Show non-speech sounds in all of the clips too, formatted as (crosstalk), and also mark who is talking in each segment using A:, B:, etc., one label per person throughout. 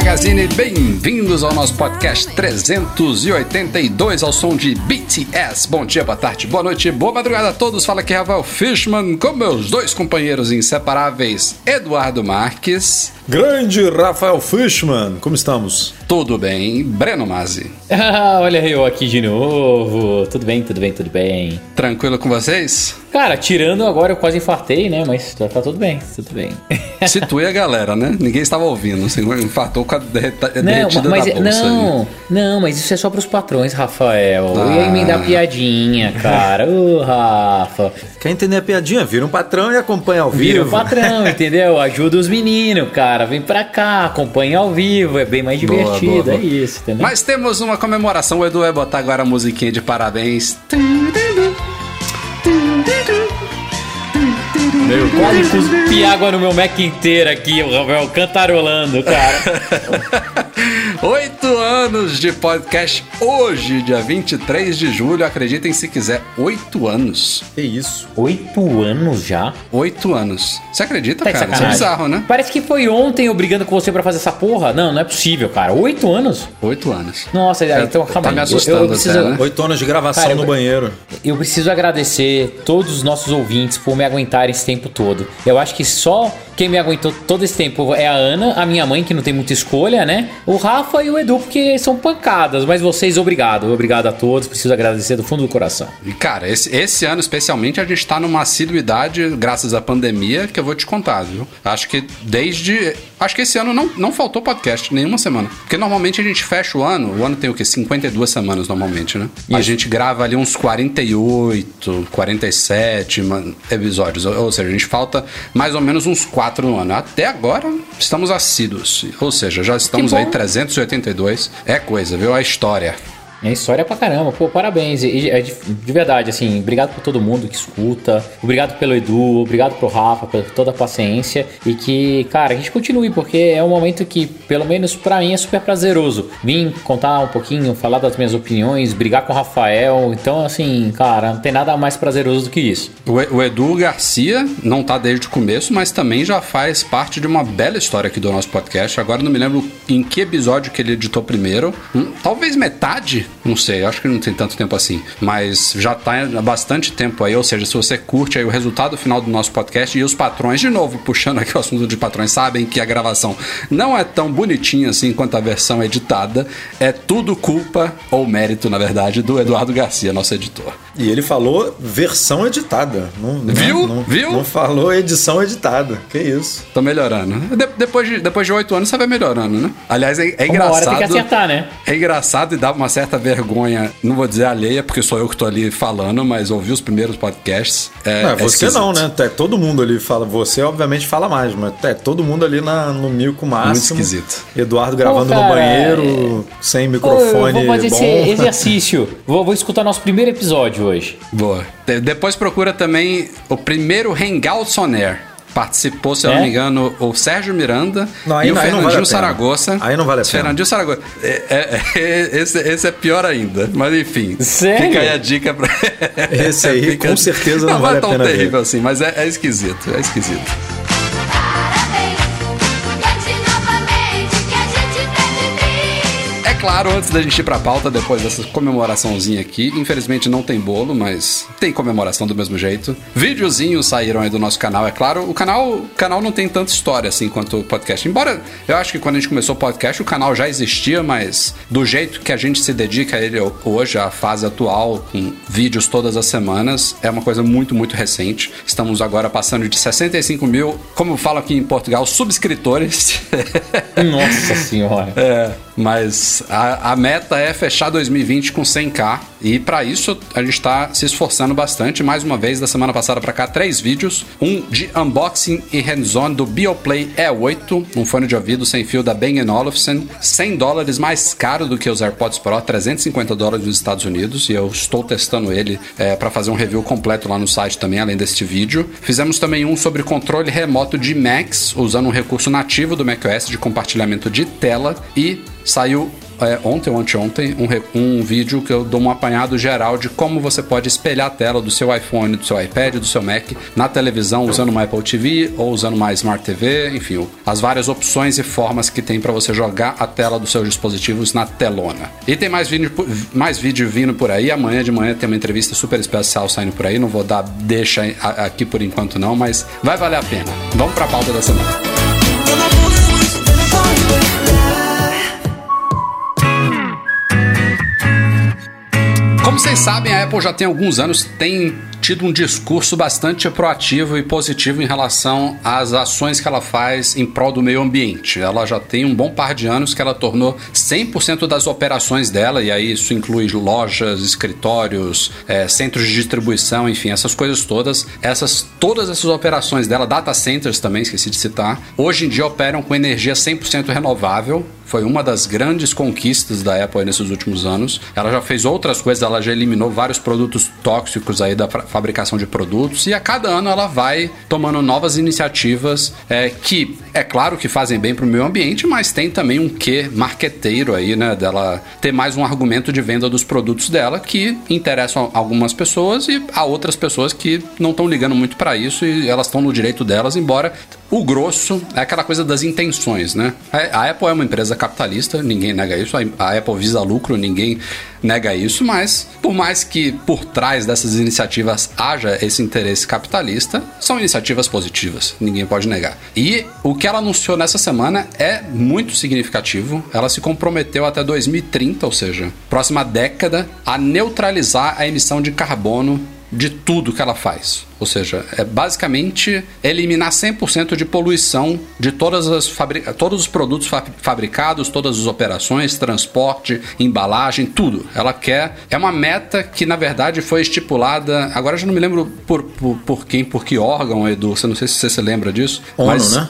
A: Magazine, bem-vindos ao nosso podcast 382 ao som de BTS. Bom dia, boa tarde, boa noite, boa madrugada a todos. Fala aqui Rafael Fishman com meus dois companheiros inseparáveis, Eduardo Marques.
B: Grande Rafael Fishman, como estamos?
A: Tudo bem, Breno Mazzi. (laughs)
C: Ah, olha eu aqui de novo. Tudo bem, tudo bem, tudo bem.
A: Tranquilo com vocês?
C: Cara, tirando agora eu quase infartei, né? Mas tá, tá tudo bem, tudo bem.
A: Situe a galera, né? Ninguém estava ouvindo. Você infartou com a derreta,
C: Não,
A: derretida
C: mas
A: da bolsa.
C: não,
A: aí.
C: não, mas isso é só pros patrões, Rafael.
A: Ah.
C: Eu ia emendar piadinha, cara. Ô, Rafa.
B: Quer entender a piadinha? Vira um patrão e acompanha ao
C: Vira o
B: vivo.
C: patrão, (laughs) entendeu? Ajuda os meninos, cara. Vem pra cá, acompanha ao vivo. É bem mais
A: Boa,
C: divertido,
A: boa, boa.
C: é isso, entendeu?
A: Mas temos uma comemoração. O Edu vai botar agora a musiquinha de parabéns.
C: Eu quase cuspi água no meu Mac inteiro aqui, o Rafael cantarolando, cara. (laughs)
A: Oito anos de podcast hoje, dia 23 de julho. Acreditem se quiser, oito anos.
B: Que isso?
C: Oito anos já?
A: Oito anos. Você acredita,
C: Tá
A: cara? Isso é bizarro, né?
C: Parece que foi ontem eu brigando com você pra fazer essa porra. Não, não é possível, cara. Oito anos?
A: Oito anos.
C: Nossa,
A: Tá-
C: então
A: tá
C: calma
A: me
C: aí.
A: assustando
C: eu, eu preciso,
A: até, né?
B: Oito anos de gravação
C: Cara,
B: no
C: eu-
B: banheiro.
C: eu preciso agradecer todos os nossos ouvintes por me aguentarem esse tempo todo. Eu acho que só quem me aguentou todo esse tempo é a Ana, a minha mãe, que não tem muita escolha, né? O Rafa e o Edu, porque são pancadas. Mas vocês, obrigado. Obrigado a todos. Preciso agradecer do fundo do coração.
A: E, cara, esse, esse ano especialmente a gente tá numa assiduidade, graças à pandemia, que eu vou te contar, viu? Acho que desde. Acho que esse ano não, não faltou podcast, nenhuma semana. Porque normalmente a gente fecha o ano, o ano tem o quê? 52 semanas normalmente, né? A gente grava ali uns 48, 47 man- episódios. Ou, ou seja, a gente falta mais ou menos uns 4 no ano. Até agora estamos assíduos. Ou seja, já estamos aí 382. É coisa, viu? A história.
C: É história pra caramba, pô, parabéns. E, é de, de verdade, assim, obrigado por todo mundo que escuta, obrigado pelo Edu, obrigado pro Rafa, por toda a paciência. E que, cara, a gente continue, porque é um momento que, pelo menos pra mim, é super prazeroso. Vim contar um pouquinho, falar das minhas opiniões, brigar com o Rafael. Então, assim, cara, não tem nada mais prazeroso do que isso.
A: O o Edu Garcia não tá desde o começo, mas também já faz parte de uma bela história aqui do nosso podcast. Agora não me lembro em que episódio que ele editou primeiro. Hum, talvez metade, não sei, acho que não tem tanto tempo assim. Mas já tá há bastante tempo aí, ou seja, se você curte aí o resultado final do nosso podcast e os patrões, de novo, puxando aqui o assunto de patrões, sabem que a gravação não é tão bonitinha assim quanto a versão editada. É tudo culpa, ou mérito, na verdade, do Eduardo Garcia, nosso editor.
B: E ele falou versão editada. Não, não-
A: Viu?
B: Não,
A: Viu?
B: Não falou edição editada. Que isso?
A: Tô melhorando. De- depois, de, depois de oito anos você vai melhorando, né? Aliás, é, é
C: Uma
A: engraçado.
C: hora tem que acertar, né?
A: É engraçado e dá uma certa vergonha, não vou dizer alheia, porque sou eu que tô ali falando, mas ouvir os primeiros podcasts. É,
B: Não,
A: é
B: você
A: esquisito.
B: não, né? É, todo mundo ali fala. Você, obviamente, fala mais, mas é todo mundo ali na, no mico máximo.
A: Muito esquisito.
B: Eduardo gravando
C: Pô,
B: no
C: cara,
B: banheiro, sem
C: Pô,
B: microfone
C: vou fazer
B: bom.
C: esse exercício. Vou, vou escutar nosso primeiro episódio hoje.
A: Boa. De- depois procura também o primeiro Hangouts on Air. Participou, se eu não
C: É?
A: me engano, o Sérgio Miranda
B: Não, aí
A: e o
B: não- aí não
A: Fernandinho
B: vale.
A: Saragossa.
B: Aí não vale a pena.
A: Fernandinho Saragossa. É- é- é- esse, esse é pior ainda. Mas enfim.
C: Sério?
A: Fica aí a dica pra.
B: Esse aí, (laughs)
A: Fica-
B: com certeza, não vale
A: é
B: a
A: tão
B: pena ver.
A: terrível assim, mas é, é esquisito. É esquisito. Claro, antes da gente ir pra pauta, depois dessa comemoraçãozinha aqui, infelizmente não tem bolo, mas tem comemoração do mesmo jeito. Videozinhos saíram aí do nosso canal, é claro. O canal, o canal não tem tanta história assim quanto o podcast. Embora eu acho que quando a gente começou o podcast, o canal já existia, mas do jeito que a gente se dedica a ele hoje, a fase atual, com vídeos todas as semanas, é uma coisa muito, muito recente. Estamos agora passando de 65 mil, como falam aqui em Portugal, subscritores. (laughs)
C: Nossa senhora.
A: É, mas A, a meta é fechar 2020 com 100k e para isso a gente está se esforçando bastante. Mais uma vez, da semana passada para cá, três vídeos: um de unboxing e hands-on do Bioplay E8, um fone de ouvido sem fio da Bang Olufsen, 100 dólares mais caro do que os AirPods Pro, 350 dólares nos Estados Unidos. E eu estou testando ele para fazer um review completo lá no site também, além deste vídeo. Fizemos também um sobre controle remoto de Macs, usando um recurso nativo do macOS de compartilhamento de tela e saiu é, ontem ou anteontem um, um vídeo que eu dou um apanhado geral de como você pode espelhar a tela do seu iPhone, do seu iPad, do seu Mac na televisão usando uma Apple TV ou usando uma Smart TV, enfim, as várias opções e formas que tem para você jogar a tela dos seus dispositivos na telona. E tem mais vídeo, mais vídeo vindo por aí. Amanhã de manhã tem uma entrevista super especial saindo por aí. Não vou dar deixa aqui por enquanto não, mas vai valer a pena. Vamos para a pauta da semana. Como vocês sabem, a Apple já tem alguns anos tem tido um discurso bastante proativo e positivo em relação às ações que ela faz em prol do meio ambiente. Ela já tem um bom par de anos que ela tornou 100% das operações dela, e aí isso inclui lojas, escritórios, eh, centros de distribuição, enfim, essas coisas todas. Essas todas essas operações dela, data centers também, esqueci de citar, hoje em dia operam com energia 100% renovável. Foi uma das grandes conquistas da Apple nesses últimos anos. Ela já fez outras coisas, ela já eliminou vários produtos tóxicos aí da fa- fabricação de produtos e a cada ano ela vai tomando novas iniciativas é, que, é claro que fazem bem para o meio ambiente, mas tem também um quê marqueteiro aí, né? Dela ter mais um argumento de venda dos produtos dela que interessam algumas pessoas e a outras pessoas que não estão ligando muito para isso e elas estão no direito delas, embora o grosso é aquela coisa das intenções, né? A a Apple é uma empresa capitalista, ninguém nega isso. A Apple visa lucro, ninguém nega isso. Mas, por mais que por trás dessas iniciativas haja esse interesse capitalista, são iniciativas positivas, ninguém pode negar. E o que ela anunciou nessa semana é muito significativo. Ela se comprometeu até 2030, ou seja, próxima década, a neutralizar a emissão de carbono de tudo que ela faz. Ou seja, é basicamente eliminar 100% de poluição de todas as todos os produtos fa fabricados, todas as operações, transporte, embalagem, tudo. Ela quer. É uma meta que, na verdade, foi estipulada. Agora eu já não me lembro por, por, por quem, por que órgão, Edu. Você não sei se você se lembra disso.
B: ONU, né?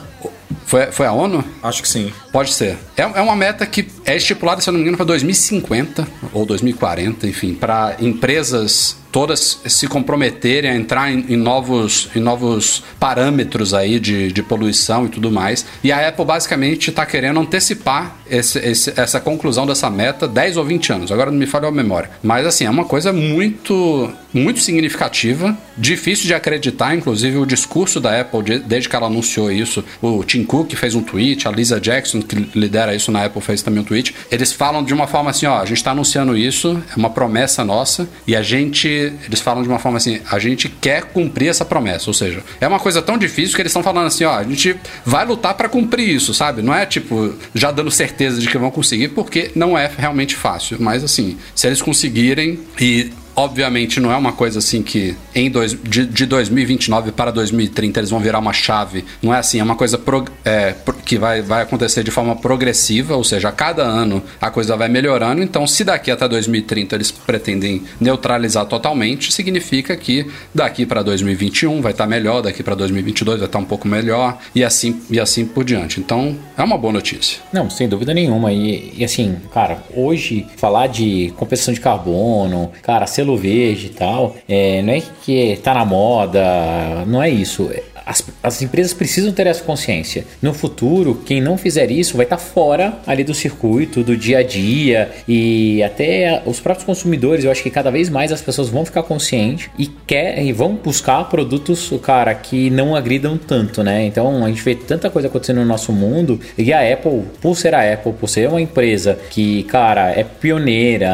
A: Foi, foi a ONU?
B: Acho que sim.
A: Pode ser. É, é uma meta que é estipulada, se eu não me engano, para 2050 ou 2040, enfim, para empresas todas se comprometerem a entrar em, em novos, em novos parâmetros aí de, de poluição e tudo mais. E a Apple basicamente está querendo antecipar esse, esse- essa conclusão dessa meta 10 ou 20 anos. Agora não me falha a memória. Mas assim, é uma coisa muito, muito significativa, difícil de acreditar, inclusive o discurso da Apple de- desde que ela anunciou isso. O Tim Cook fez um tweet, a Lisa Jackson, que lidera isso na Apple, fez também um tweet. Eles falam de uma forma assim, ó, a gente está anunciando isso, é uma promessa nossa, e a gente, eles falam de uma forma assim, a gente quer cumprir essa promessa, ou seja, é uma coisa tão difícil que eles estão falando assim, ó, a gente vai lutar para cumprir isso, sabe? Não é tipo já dando certeza de que vão conseguir, porque não é realmente fácil, mas assim, se eles conseguirem e Obviamente não é uma coisa assim que em dois, de, de 2029 para 2030 eles vão virar uma chave. Não é assim, é uma coisa prog- é, pro- que vai, vai acontecer de forma progressiva, ou seja, a cada ano a coisa vai melhorando. Então, se daqui até 2030 eles pretendem neutralizar totalmente, significa que daqui para 2021 vai estar melhor, daqui para 2022 vai estar um pouco melhor e assim, e assim por diante. Então, é uma boa notícia.
C: Não, sem dúvida nenhuma. E, e assim, cara, hoje falar de compensação de carbono, cara, selo verde e tal, é, não é que tá na moda, não é isso. As, as empresas precisam ter essa consciência. No futuro, quem não fizer isso vai estar fora ali do circuito, do dia a dia e até os próprios consumidores. Eu acho que cada vez mais as pessoas vão ficar conscientes e quer e vão buscar produtos, cara, que não agridam tanto, né? Então a gente vê tanta coisa acontecendo no nosso mundo e a Apple, por ser a Apple, por ser uma empresa que, cara, é pioneira,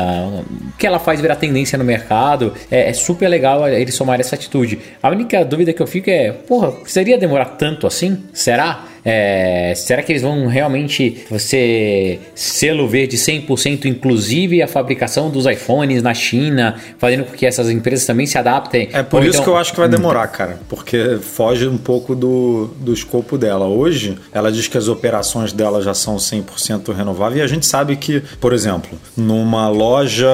C: que ela faz virar tendência no mercado, é, é super legal eles tomarem essa atitude. A única dúvida que eu fico é, porra, precisaria demorar tanto assim? Será? É, será que eles vão realmente ser selo verde 100% inclusive a fabricação dos iPhones na China, fazendo com que essas empresas também se adaptem?
B: É por
C: Ou
B: isso
C: então-
B: que eu acho que vai demorar, cara. Porque foge um pouco do, do escopo dela. Hoje, ela diz que as operações dela já são 100% renováveis. E a gente sabe que, por exemplo, numa loja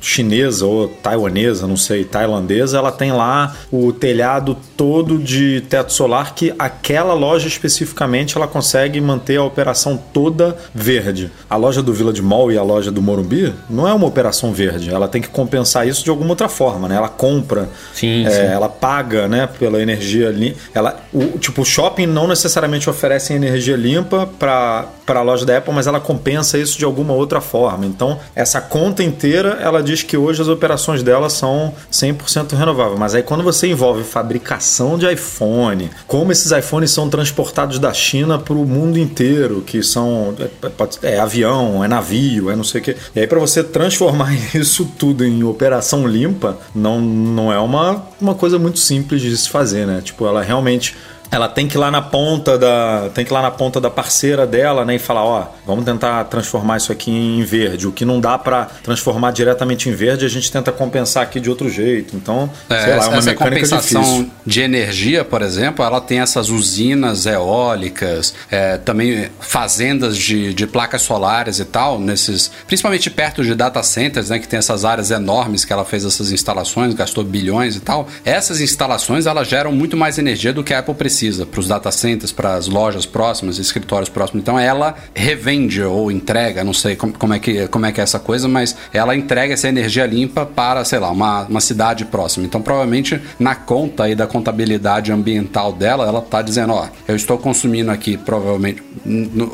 B: chinesa ou taiwanesa, não sei, tailandesa, ela tem lá o telhado todo de teto solar que aquela loja especificamente ela consegue manter a operação toda verde. A loja do Village Mall e a loja do Morumbi não é uma operação verde. Ela tem que compensar isso de alguma outra forma, né? Ela compra
C: Sim,
B: é,
C: sim.
B: ela paga, né, pela energia limpa. Ela, o, tipo, o shopping não necessariamente oferece energia limpa para para a loja da Apple, mas ela compensa isso de alguma outra forma. Então, essa conta inteira, ela diz que hoje as operações dela são 100% renováveis. Mas aí quando você envolve fabricação de iPhone, como esses iPhones são transportados da China para o mundo inteiro, que são é, é avião, é navio, é não sei o quê. E aí para você transformar (laughs) isso tudo em operação limpa, não, não é uma, uma coisa muito simples de se fazer, né? Tipo, ela realmente ela tem que ir lá na ponta da tem que lá na ponta da parceira dela né e falar ó vamos tentar transformar isso aqui em verde. O que não dá para transformar diretamente em verde a gente tenta compensar aqui de outro jeito. Então
A: É,
B: sei lá é uma
A: essa
B: mecânica
A: compensação
B: difícil.
A: de energia, por exemplo, ela tem essas usinas eólicas, é, também fazendas de, de placas solares e tal, nesses, principalmente perto de data centers, né, que tem essas áreas enormes que ela fez essas instalações, gastou bilhões e tal. Essas instalações elas geram muito mais energia do que a Apple precisa para os data centers, para as lojas próximas, escritórios próximos. Então ela revende ou entrega, não sei como, como é que, como é que é essa coisa, mas ela entrega essa energia limpa para, sei lá, uma, uma cidade próxima. Então provavelmente na conta aí da contabilidade ambiental dela, ela tá dizendo, ó, eu estou consumindo aqui provavelmente,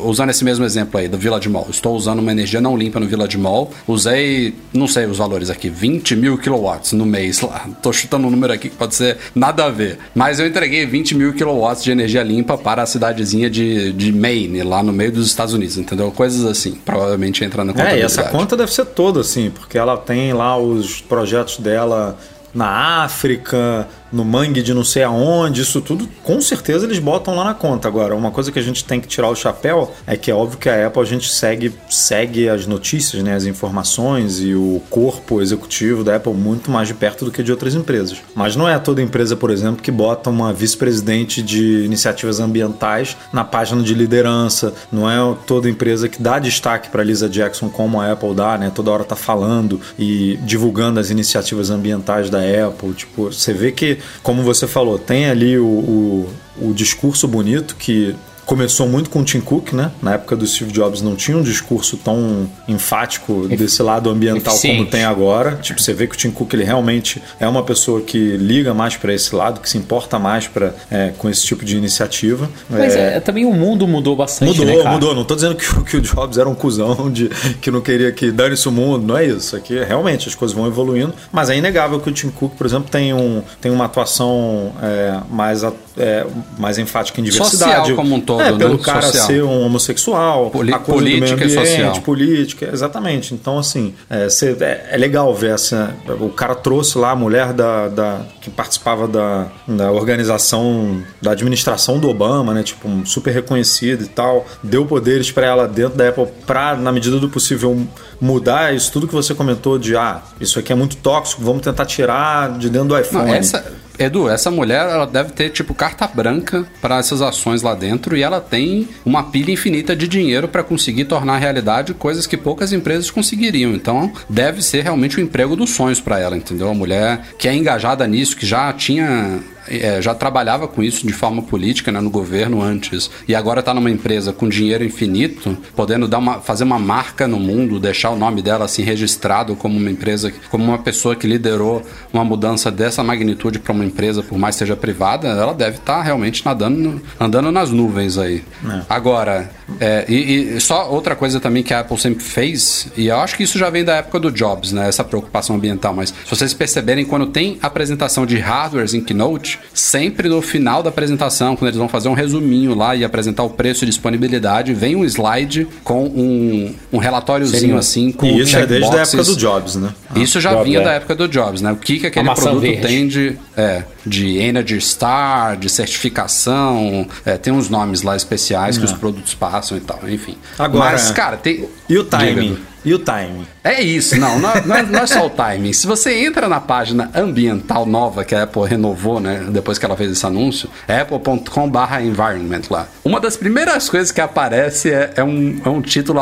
A: usando esse mesmo exemplo aí do Village Mall, estou usando uma energia não limpa no Village Mall, usei, não sei os valores aqui, 20 mil kilowatts no mês lá. Tô chutando um número aqui que pode ser nada a ver. Mas eu entreguei 20 mil kilowatts de energia limpa para a cidadezinha de, de Maine, lá no meio dos Estados Unidos, entendeu? Coisas assim. Provavelmente entra na
B: É, e essa conta deve ser toda, assim, porque ela tem lá os projetos dela na África, no mangue de não sei aonde, isso tudo, com certeza eles botam lá na conta. Agora, uma coisa que a gente tem que tirar o chapéu é que é óbvio que a Apple a gente segue, segue as notícias, né, as informações e o corpo executivo da Apple muito mais de perto do que de outras empresas. Mas não é toda empresa, por exemplo, que bota uma vice-presidente de iniciativas ambientais na página de liderança, não é toda empresa que dá destaque para Lisa Jackson como a Apple dá, né? Toda hora tá falando e divulgando as iniciativas ambientais da Apple. Tipo, você vê que, como você falou, tem ali o, o, o discurso bonito que começou muito com o Tim Cook, né? Na época do Steve Jobs não tinha um discurso tão enfático desse lado ambiental como
C: Eficiente.
B: tem agora. Tipo, você vê que o Tim Cook ele realmente é uma pessoa que liga mais para esse lado, que se importa mais para com esse tipo de iniciativa.
C: Mas
B: É,
C: é, também o mundo mudou bastante,
B: Mudou,
C: né,
B: mudou. Não tô dizendo que, o- que o Jobs era um cuzão de que não queria que dane-se o mundo. Não é isso. Aqui realmente as coisas vão evoluindo. Mas é inegável que o Tim Cook, por exemplo, tem, um, tem uma atuação é, mais, a- é, mais enfática em diversidade.
A: Social como um todo,
B: É, pelo
A: né?
B: cara
A: Social.
B: ser um homossexual,
A: Poli- política
B: do
A: e
B: meio ambiente,
A: social.
B: política, exatamente. Então, assim, é, cê- é- é legal ver essa. O cara trouxe lá a mulher da, da- que participava da, da organização da administração do Obama, né? Tipo, um super reconhecida e tal. Deu poderes para ela dentro da Apple pra, na medida do possível, mudar isso tudo que você comentou de ah, isso aqui é muito tóxico, vamos tentar tirar de dentro do iPhone.
A: Não, essa, Edu, essa mulher ela deve ter tipo carta branca para essas ações lá dentro e ela tem uma pilha infinita de dinheiro para conseguir tornar realidade coisas que poucas empresas conseguiriam. Então, deve ser realmente o emprego dos sonhos para ela, entendeu? A mulher que é engajada nisso, que já tinha é, já trabalhava com isso de forma política né, no governo antes e agora está numa empresa com dinheiro infinito, podendo dar uma, fazer uma marca no mundo, deixar o nome dela assim registrado como uma empresa, como uma pessoa que liderou uma mudança dessa magnitude para uma empresa, por mais seja privada, ela deve estar realmente nadando, andando nas nuvens aí. Agora, é, e, e só outra coisa também que a Apple sempre fez, e eu acho que isso já vem da época do Jobs, né? Essa preocupação ambiental, mas se vocês perceberem, quando tem apresentação de hardwares em Keynote, sempre no final da apresentação, quando eles vão fazer um resuminho lá e apresentar o preço e disponibilidade, vem um slide com um, um relatóriozinho
C: Seria-
A: assim, com
B: E isso é desde a época do Jobs, né?
A: Isso já
C: Jobs,
A: vinha
C: é.
A: da época do Jobs, né? O que, que aquele produto
C: verde.
A: tem de. É. de Energy Star, de certificação, é, tem uns nomes lá especiais que os produtos passam e tal, enfim.
B: Agora-
A: Mas, cara, tem.
B: E o timing? E o timing?
A: É isso, não, não, é- não é, não é só o timing. Se você entra na página ambiental nova que a Apple renovou, né, depois que ela fez esse anúncio, é apple.com/environment lá. Uma das primeiras coisas que aparece é, é um, é um título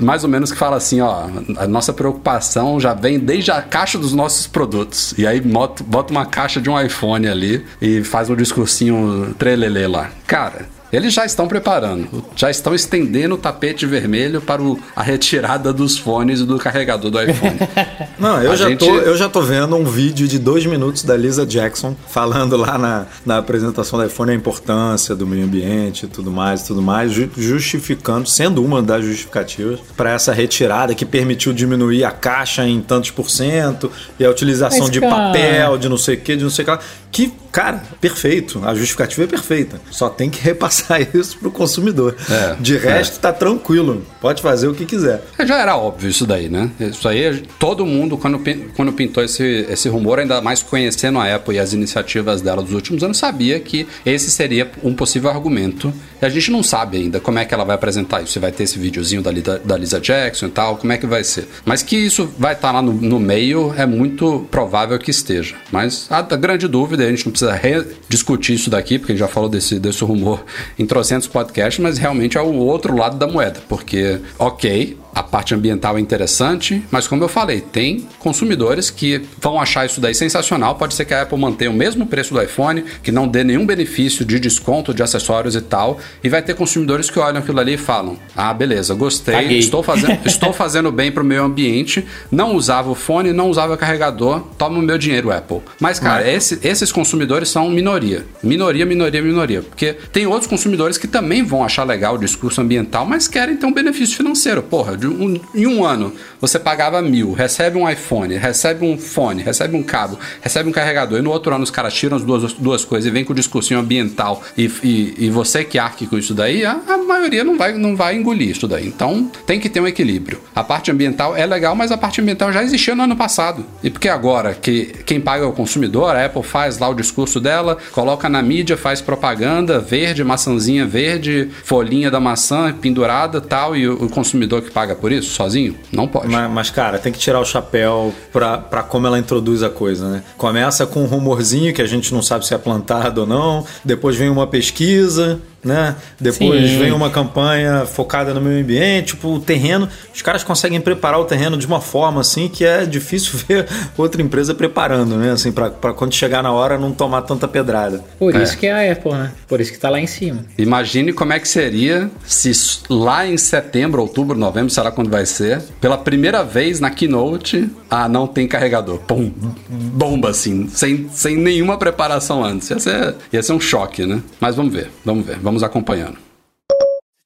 A: mais ou menos que fala assim, ó, a nossa preocupação já vem desde a caixa dos nossos produtos. E aí bota, bota uma caixa de um iPhone ali e faz um discursinho trelelê lá. Cara, eles já estão preparando, já estão estendendo o tapete vermelho para o- a retirada dos fones e do carregador do iPhone. (laughs)
B: Não, eu
A: A
B: já,
A: gente-
B: tô, eu já tô vendo um vídeo de dois minutos da Lisa Jackson falando lá na, na apresentação do iPhone a importância do meio ambiente e tudo mais, tudo mais, ju- justificando, sendo uma das justificativas para essa retirada que permitiu diminuir a caixa em tantos por cento e a utilização
C: Mas,
B: de
C: cara-
B: papel, de não sei o que, de não sei o que lá. Que, cara, perfeito. A justificativa é perfeita. Só tem que (laughs) repassar isso pro consumidor.
A: É,
B: de resto, tá tranquilo. Pode fazer o que quiser.
A: Já era óbvio isso daí, né? Isso aí, todo mundo, quando, quando pintou esse, esse rumor, ainda mais conhecendo a Apple e as iniciativas dela dos últimos anos, sabia que esse seria um possível argumento. E a gente não sabe ainda como é que ela vai apresentar isso. Se vai ter esse videozinho da, Lisa- da Lisa Jackson e tal, como é que vai ser. Mas que isso vai estar lá no, no meio, é muito provável que esteja. Mas a, a grande dúvida, a gente não precisa rediscutir isso daqui, porque a gente já falou desse, desse rumor em trocentos podcasts, mas realmente é o outro lado da moeda. Porque, ok, a parte ambiental é interessante, mas como eu falei, tem consumidores que vão achar isso daí sensacional. Pode ser que a Apple mantenha o mesmo preço do iPhone, que não dê nenhum benefício de desconto de acessórios e tal, e vai ter consumidores que olham aquilo ali e falam: "Ah, beleza, gostei,
C: Caguei."
A: estou fazendo, (laughs) estou fazendo bem pro meio ambiente, não usava o fone, não usava o carregador, toma o meu dinheiro, Apple". Mas cara, esse- esses consumidores são minoria. Minoria, minoria, minoria, porque tem outros consumidores que também vão achar legal o discurso ambiental, mas querem ter um benefício financeiro. Porra, um- em um ano você pagava mil, recebe um iPhone, recebe um fone, recebe um cabo, recebe um carregador, e no outro ano os caras tiram as duas, duas coisas e vem com o discursinho ambiental e, e, e você que arque com isso daí, a, a maioria não vai, não vai engolir isso daí. Então tem que ter um equilíbrio. A parte ambiental é legal, mas a parte ambiental já existia no ano passado. E porque agora que quem paga é o consumidor, a Apple faz lá o discurso dela, coloca na mídia, faz propaganda verde, maçãzinha verde, folhinha da maçã pendurada tal, e o, o consumidor que paga por isso sozinho? Não pode.
B: Mas, mas, cara, tem que tirar o chapéu pra, pra como ela introduz a coisa, né? Começa com um rumorzinho que a gente não sabe se é plantado ou não, depois vem uma pesquisa, né? Depois
C: Sim.
B: vem uma campanha focada no meio ambiente, tipo, o terreno. Os caras conseguem preparar o terreno de uma forma assim que é difícil (laughs) ver outra empresa preparando, né? Assim, pra, pra quando chegar na hora não tomar tanta pedrada.
C: Por
A: É.
C: isso que é a Apple, né? Por isso que tá lá em cima.
A: Imagine como é que seria se lá em setembro, outubro, novembro, sei lá quando vai ser, pela primeira vez na keynote, ah, não tem carregador. Pum, bomba assim, sem, sem nenhuma preparação antes. Ia ser, ia ser um choque, né? Mas vamos ver, vamos ver, vamos acompanhando.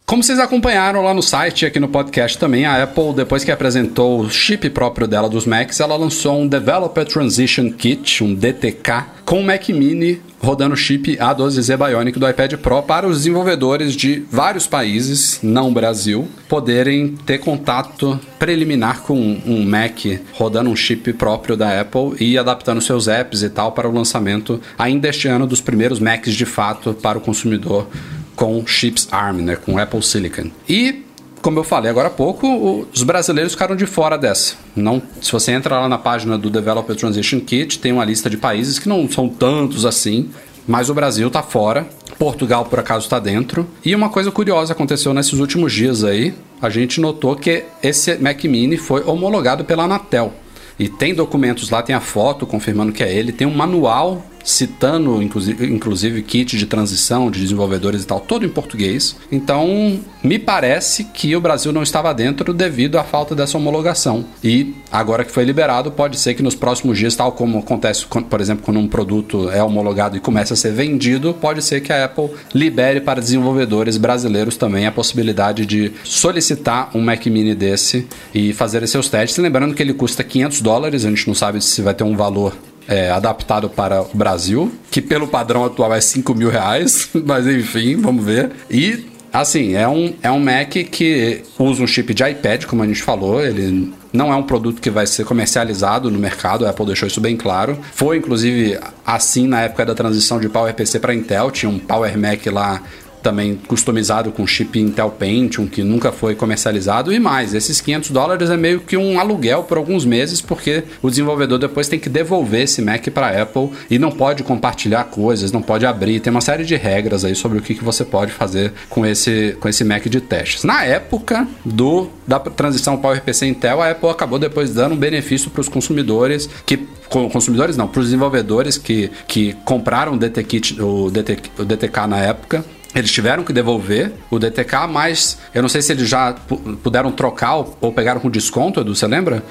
A: Como vocês acompanharam lá no site e aqui no podcast também, a Apple, depois que apresentou o chip próprio dela dos Macs, ela lançou um Developer Transition Kit, um DTK, com o Mac Mini rodando chip A12Z Bionic do iPad Pro para os desenvolvedores de vários países, não Brasil, poderem ter contato preliminar com um Mac rodando um chip próprio da Apple e adaptando seus apps e tal para o lançamento ainda este ano dos primeiros Macs de fato para o consumidor com chips ARM, né, com Apple Silicon. E como eu falei agora há pouco, os brasileiros ficaram de fora dessa. Não, se você entra lá na página do Developer Transition Kit, tem uma lista de países que não são tantos assim, mas o Brasil tá fora. Portugal, por acaso, está dentro. E uma coisa curiosa aconteceu nesses últimos dias aí. A gente notou que esse Mac Mini foi homologado pela Anatel. E tem documentos lá, tem a foto confirmando que é ele, tem um manual citando, inclusive, kit de transição de desenvolvedores e tal, todo em português. Então, me parece que o Brasil não estava dentro devido à falta dessa homologação. E agora que foi liberado, pode ser que nos próximos dias, tal como acontece, por exemplo, quando um produto é homologado e começa a ser vendido, pode ser que a Apple libere para desenvolvedores brasileiros também a possibilidade de solicitar um Mac Mini desse e fazer seus testes. Lembrando que ele custa 500 dólares, a gente não sabe se vai ter um valor é, adaptado para o Brasil, que pelo padrão atual é 5 mil reais, (laughs) mas enfim, vamos ver. E assim, é um, é um Mac que usa um chip de iPad, como a gente falou, ele não é um produto que vai ser comercializado no mercado, a Apple deixou isso bem claro. Foi inclusive assim na época da transição de PowerPC para Intel, tinha um Power Mac lá também customizado com chip Intel Pentium, que nunca foi comercializado, e mais, esses 500 dólares é meio que um aluguel por alguns meses, porque o desenvolvedor depois tem que devolver esse Mac para Apple e não pode compartilhar coisas, não pode abrir, tem uma série de regras aí sobre o que, que você pode fazer com esse, com esse Mac de testes. Na época do da transição PowerPC Intel, a Apple acabou depois dando um benefício para os consumidores que co- consumidores não, para os desenvolvedores que, que compraram o DT Kit, o, DT, o DTK na época. Eles tiveram que devolver o DTK, mas eu não sei se eles já pu- puderam trocar ou pegaram com desconto, Edu, você lembra?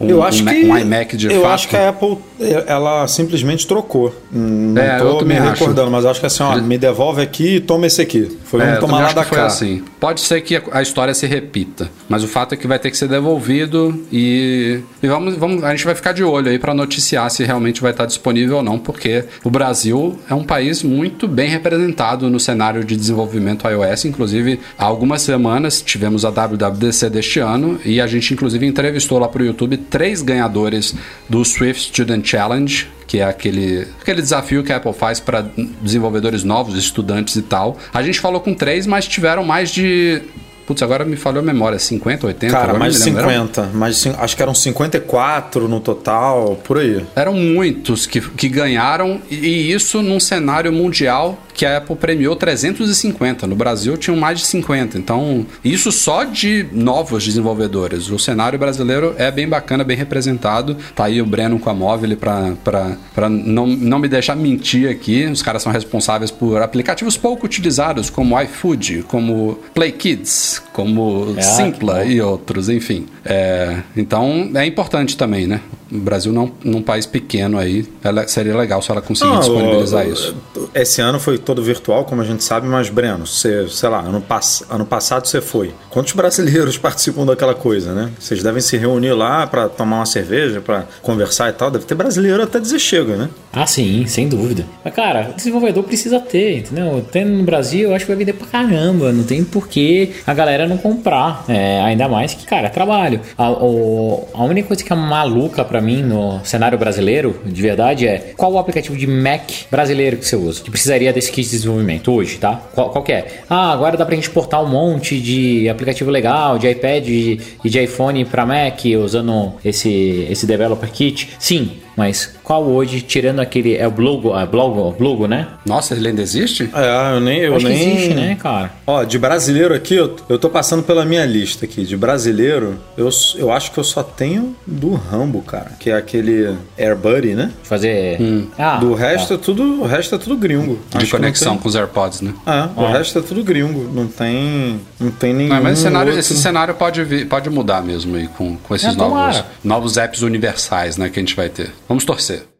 A: Um,
B: Eu acho
A: um,
B: que
A: um iMac de
B: eu
A: fato.
B: acho que a Apple eh, ela simplesmente trocou. Hum, Não
A: É, eu
B: tô me
A: acho.
B: recordando, mas acho que assim, ó, me devolve aqui e toma esse aqui. Foi
A: É,
B: um
A: eu
B: tomar lá da cá.
A: assim. Pode ser que a- a história se repita, mas o fato é que vai ter que ser devolvido e, e vamos, vamos, a gente vai ficar de olho aí para noticiar se realmente vai estar disponível ou não, porque o Brasil é um país muito bem representado no cenário de desenvolvimento iOS. Inclusive, há algumas semanas tivemos a WWDC deste ano e a gente inclusive entrevistou lá para o YouTube três ganhadores do Swift Student Challenge, que é aquele, aquele desafio que a Apple faz para desenvolvedores novos, estudantes e tal. A gente falou com três, mas tiveram mais de. Putz, agora me falhou a memória, 50, 80?
B: Cara, mais de
A: não me lembro.
B: 50. Mais acho que eram 54 no total, por aí.
A: Eram muitos que, que ganharam, e isso num cenário mundial que a Apple premiou 350. No Brasil tinham mais de 50. Então, isso só de novos desenvolvedores. O cenário brasileiro é bem bacana, bem representado. Tá aí o Breno com a Móvel pra não, não me deixar mentir aqui. Os caras são responsáveis por aplicativos pouco utilizados, como iFood, como Play Kids, como
C: Ah,
A: Simpla e outros, enfim. É, então, é importante também, né? O Brasil não num país pequeno aí, ela, seria legal se ela conseguir disponibilizar
B: o-
A: isso.
B: Esse ano foi todo virtual, como a gente sabe, mas, Breno, você, sei lá, ano, pass ano passado você foi. Quantos brasileiros (laughs) participam daquela coisa, né? Vocês devem se reunir lá pra tomar uma cerveja, pra conversar e tal. Deve ter brasileiro até dizer chega, né?
C: Ah, sim, sem dúvida. Mas, cara, o desenvolvedor precisa ter, entendeu? Tendo no Brasil, eu acho que vai vender pra caramba. Não tem por que a galera não comprar. É, ainda mais que, cara, é trabalho. A, o- a única coisa que é maluca pra mim no cenário brasileiro, de verdade, é qual o aplicativo de Mac brasileiro que você usa? Que precisaria desse kit de desenvolvimento hoje, tá? Qual, qual que é? Ah, agora dá pra gente portar um monte de aplicativo legal, de iPad e de iPhone pra Mac, usando esse, esse Developer Kit. Sim, mas qual hoje, tirando aquele. É o Blogo, é Blogo, Blogo né?
A: Nossa, ele ainda existe?
B: É, eu nem. Eu
C: Acho
B: nem...
C: que existe, né, cara?
B: Ó, de brasileiro aqui, eu, eu tô passando pela minha lista aqui. De brasileiro, eu, eu acho que eu só tenho do Rambo, cara. Que é aquele AirBuddy, né?
C: Fazer. Ah,
B: do resto é tudo. O resto é tudo gringo.
A: De
B: Acho
A: conexão
B: tem-
A: com os AirPods, né?
B: É, o resto é tudo gringo. Não tem. Não tem nenhum.
A: Não, mas esse cenário,
B: outro.
A: esse cenário pode, vir- pode mudar mesmo aí com, com esses
C: É,
A: novos,
C: tomara.
A: novos apps universais né, que a gente vai ter. Vamos torcer.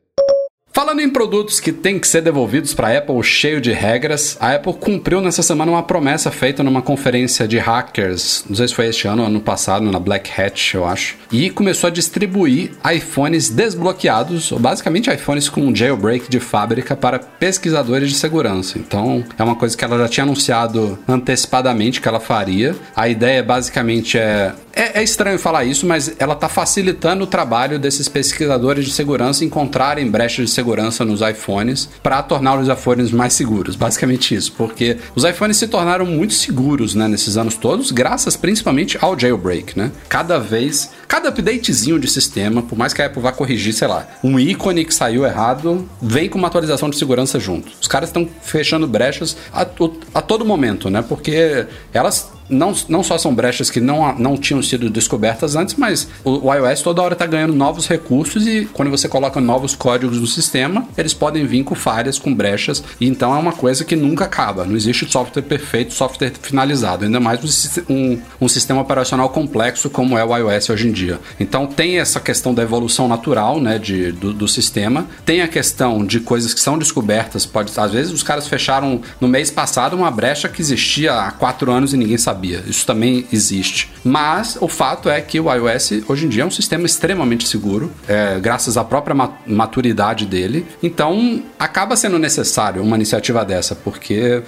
A: Falando em produtos que têm que ser devolvidos para a Apple cheio de regras, a Apple cumpriu nessa semana uma promessa feita numa conferência de hackers, não sei se foi este ano ou ano passado, na Black Hat, eu acho, e começou a distribuir iPhones desbloqueados, ou basicamente iPhones com jailbreak de fábrica para pesquisadores de segurança. Então, é uma coisa que ela já tinha anunciado antecipadamente que ela faria. A ideia basicamente é é, é estranho falar isso, mas ela está facilitando o trabalho desses pesquisadores de segurança encontrarem brechas de segurança nos iPhones para tornar os iPhones mais seguros. Basicamente isso, porque os iPhones se tornaram muito seguros né, nesses anos todos, graças principalmente ao jailbreak. Né? Cada vez, cada updatezinho de sistema, por mais que a Apple vá corrigir, sei lá, um ícone que saiu errado, vem com uma atualização de segurança junto. Os caras estão fechando brechas a, a todo momento, né? Porque elas não, não só são brechas que não, não tinham sido descobertas antes, mas o, o iOS toda hora está ganhando novos recursos e quando você coloca novos códigos no sistema, eles podem vir com falhas, com brechas, e então é uma coisa que nunca acaba. Não existe software perfeito, software finalizado, ainda mais um, um sistema operacional complexo como é o iOS hoje em dia. Então tem essa questão da evolução natural né, de, do, do sistema, tem a questão de coisas que são descobertas, pode, às vezes os caras fecharam no mês passado uma brecha que existia há quatro anos e ninguém sabia. Isso também existe. Mas o fato é que o iOS hoje em dia é um sistema extremamente seguro, é, graças à própria ma- maturidade dele. Então acaba sendo necessário uma iniciativa dessa, porque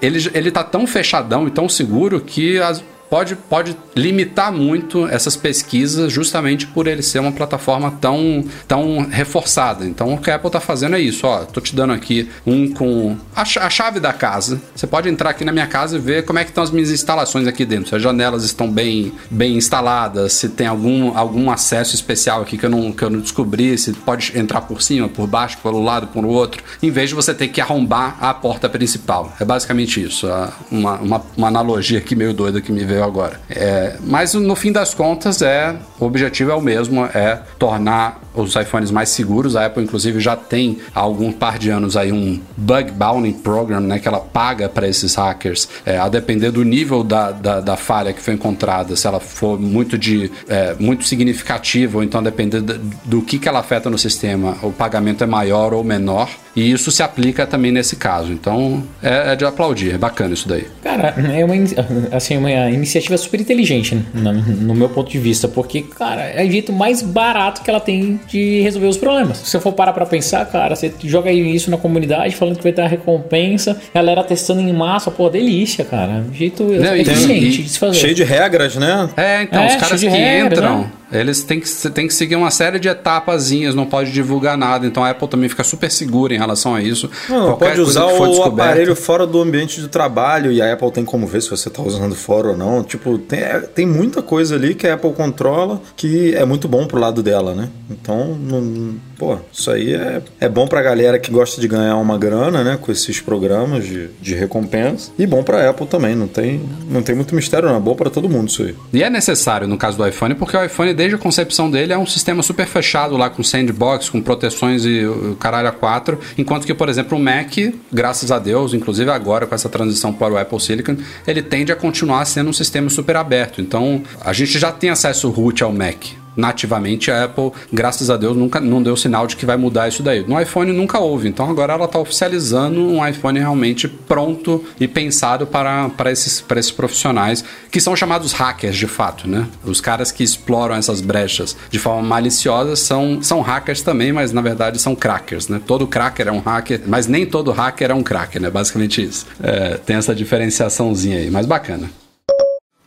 A: ele, ele tá tão fechadão e tão seguro que as, pode, pode limitar muito essas pesquisas justamente por ele ser uma plataforma tão, tão reforçada. Então o que a Apple está fazendo é isso, ó, tô te dando aqui um com a, a chave da casa. Você pode entrar aqui na minha casa e ver como é que estão as minhas instalações aqui dentro. Se as janelas estão bem, bem instaladas, se tem algum, algum acesso especial aqui que eu, não, que eu não descobri, se pode entrar por cima, por baixo, pelo lado, por outro, em vez de você ter que arrombar a porta principal. É basicamente isso. a- Uma, uma, uma analogia aqui meio doida que me veio agora. É, mas no fim das contas, é o objetivo é o mesmo, é tornar os iPhones mais seguros. A Apple, inclusive, já tem há algum par de anos aí um bug bounty program, né, que ela paga para esses hackers, é, a depender do nível da, da, da falha que foi encontrada, se ela for muito de é, muito significativa, ou então depender do, do que, que ela afeta no sistema, o pagamento é maior ou menor. E isso se aplica também nesse caso. Então é, é de aplaudir, é bacana isso daí.
C: Cara, é uma, assim, uma iniciativa super inteligente, né? no, no meu ponto de vista, porque, cara, é o jeito mais barato que ela tem de resolver os problemas. Se você for parar pra pensar, cara, você joga isso na comunidade falando que vai ter a recompensa, galera testando em massa, pô, delícia, cara. Um jeito
A: Não,
C: eficiente
A: e-
C: de se fazer.
B: Cheio de regras, né?
A: É, então,
C: É,
A: os caras que
C: regras,
A: entram,
C: né?
A: Eles têm que, têm que seguir uma série de etapazinhas, não pode divulgar nada. Então a Apple também fica super segura em relação a isso.
B: Não, pode usar o aparelho fora do ambiente de trabalho e a Apple tem como ver se você está usando fora ou não. Tipo, tem, é, tem muita coisa ali que a Apple controla que é muito bom pro lado dela, né? Então, não, pô, isso aí é, é bom pra galera que gosta de ganhar uma grana, né? Com esses programas de, de recompensa. E bom pra Apple também, não tem, não tem muito mistério, não. É bom pra todo mundo isso aí.
A: E é necessário no caso do iPhone, porque o iPhone, desde a concepção dele, é um sistema super fechado lá com sandbox, com proteções e o caralho a quatro. Enquanto que, por exemplo, o Mac, graças a Deus, inclusive agora com essa transição para o Apple Silicon, ele tende a continuar sendo um sistema super aberto. Então, a gente já tem acesso root ao Mac. Nativamente a Apple, graças a Deus, nunca não deu sinal de que vai mudar isso daí. No iPhone nunca houve, então agora ela está oficializando um iPhone realmente pronto e pensado para, para, esses, para esses profissionais que são chamados hackers de fato, né? Os caras que exploram essas brechas de forma maliciosa são, são hackers também, mas na verdade são crackers, né? Todo cracker é um hacker, mas nem todo hacker é um cracker, né? Basicamente isso. É, tem essa diferenciaçãozinha aí, mas bacana.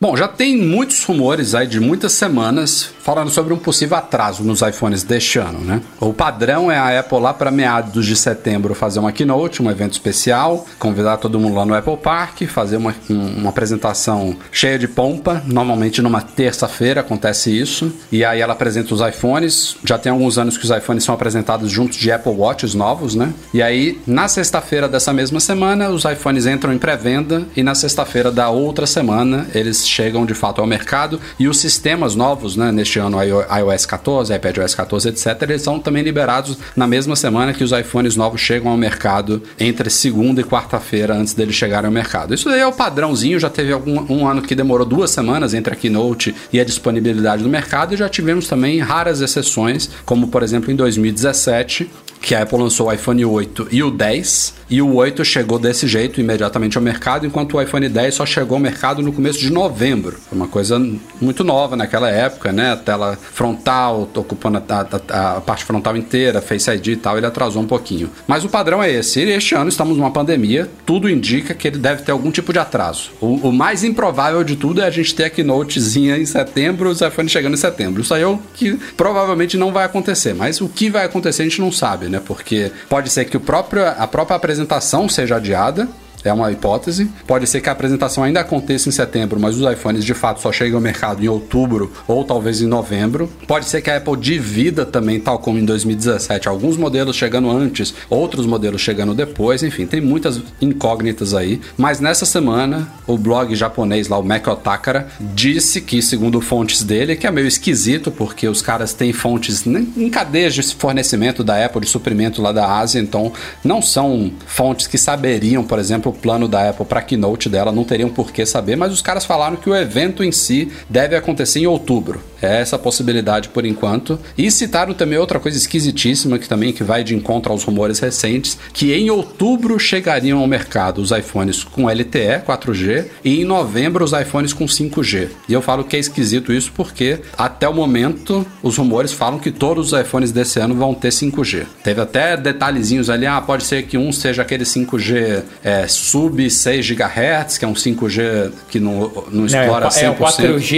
A: Bom, já tem muitos rumores aí de muitas semanas falando sobre um possível atraso nos iPhones deste ano, né? O padrão é a Apple lá para meados de setembro fazer uma keynote, um evento especial, convidar todo mundo lá no Apple Park, fazer uma, um- uma apresentação cheia de pompa. Normalmente numa terça-feira acontece isso. E aí ela apresenta os iPhones. Já tem alguns anos que os iPhones são apresentados juntos de Apple Watches novos, né? E aí na sexta-feira dessa mesma semana os iPhones entram em pré-venda e na sexta-feira da outra semana eles chegam de fato ao mercado e os sistemas novos, né, neste ano iO- iOS 14, iPadOS 14, etc, eles são também liberados na mesma semana que os iPhones novos chegam ao mercado entre segunda e quarta-feira antes deles chegarem ao mercado. Isso daí é o padrãozinho, já teve algum um ano que demorou duas semanas entre a keynote e a disponibilidade do mercado e já tivemos também raras exceções, como por exemplo em 2017, que a Apple lançou o iPhone 8 e o 10, e o 8 chegou desse jeito imediatamente ao mercado, enquanto o iPhone 10 só chegou ao mercado no começo de novembro. Foi uma coisa muito nova naquela época, né? A tela frontal, ocupando a, a- a parte frontal inteira, Face ID e tal, ele atrasou um pouquinho. Mas o padrão é esse. E este ano estamos numa pandemia, tudo indica que ele deve ter algum tipo de atraso. O, o mais improvável de tudo é a gente ter a keynotezinha em setembro, os iPhones chegando em setembro. Isso aí é o que provavelmente não vai acontecer, mas o que vai acontecer a gente não sabe, né? Porque pode ser que o próprio, a própria apresentação seja adiada, é uma hipótese. Pode ser que a apresentação ainda aconteça em setembro, mas os iPhones de fato só chegam ao mercado em outubro ou talvez em novembro. Pode ser que a Apple divida também, tal como em 2017, alguns modelos chegando antes, outros modelos chegando depois. Enfim, tem muitas incógnitas aí. Mas nessa semana, o blog japonês lá, o Mac Otakara, disse que, segundo fontes dele, que é meio esquisito porque os caras têm fontes em cadeias de fornecimento da Apple, de suprimento lá da Ásia, então não são fontes que saberiam, por exemplo, plano da Apple para keynote dela, não teriam por que saber, mas os caras falaram que o evento em si deve acontecer em outubro. É essa possibilidade por enquanto. E citaram também outra coisa esquisitíssima que também que vai de encontro aos rumores recentes, que em outubro chegariam ao mercado os iPhones com LTE 4G e em novembro os iPhones com 5G. E eu falo que é esquisito isso porque até o momento os rumores falam que todos os iPhones desse ano vão ter 5G. Teve até detalhezinhos ali, ah, pode ser que um seja aquele 5G é, sub 6 GHz, que é um 5G que não, não
C: Não, é,
A: explora
C: o, é o
A: 100%.
C: 4G,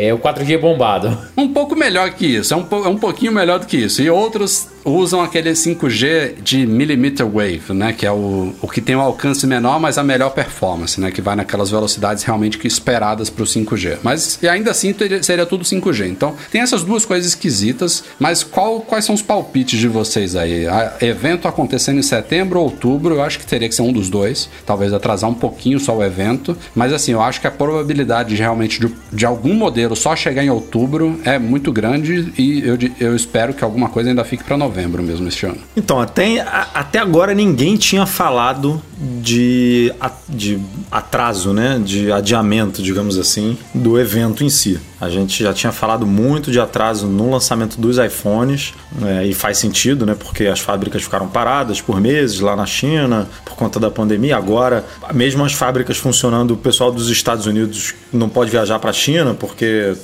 C: é o 4G bombado.
A: Um pouco melhor que isso, é um, é um pouquinho melhor do que isso. E outros usam aquele 5G de millimeter wave, né? Que é o, o que tem um alcance menor, mas a melhor performance, né? Que vai naquelas velocidades realmente que esperadas para o 5G. Mas e ainda assim seria tudo 5G. Então tem essas duas coisas esquisitas. Mas qual, quais são os palpites de vocês aí? A- evento acontecendo em setembro ou outubro, eu acho que teria que ser um dos dois. Talvez atrasar um pouquinho só o evento. Mas assim, eu acho que a probabilidade de realmente de, de algum modelo só chegar em outubro é muito grande e eu, eu espero que alguma coisa ainda fique para novembro mesmo este ano.
B: Então, até, a- até agora ninguém tinha falado de, de atraso, né? De adiamento, digamos assim, do evento em si. A gente já tinha falado muito de atraso no lançamento dos iPhones, né, e faz sentido, né? Porque as fábricas ficaram paradas por meses lá na China, por conta da pandemia. Agora, mesmo as fábricas funcionando, o pessoal dos Estados Unidos não pode viajar para a China, porque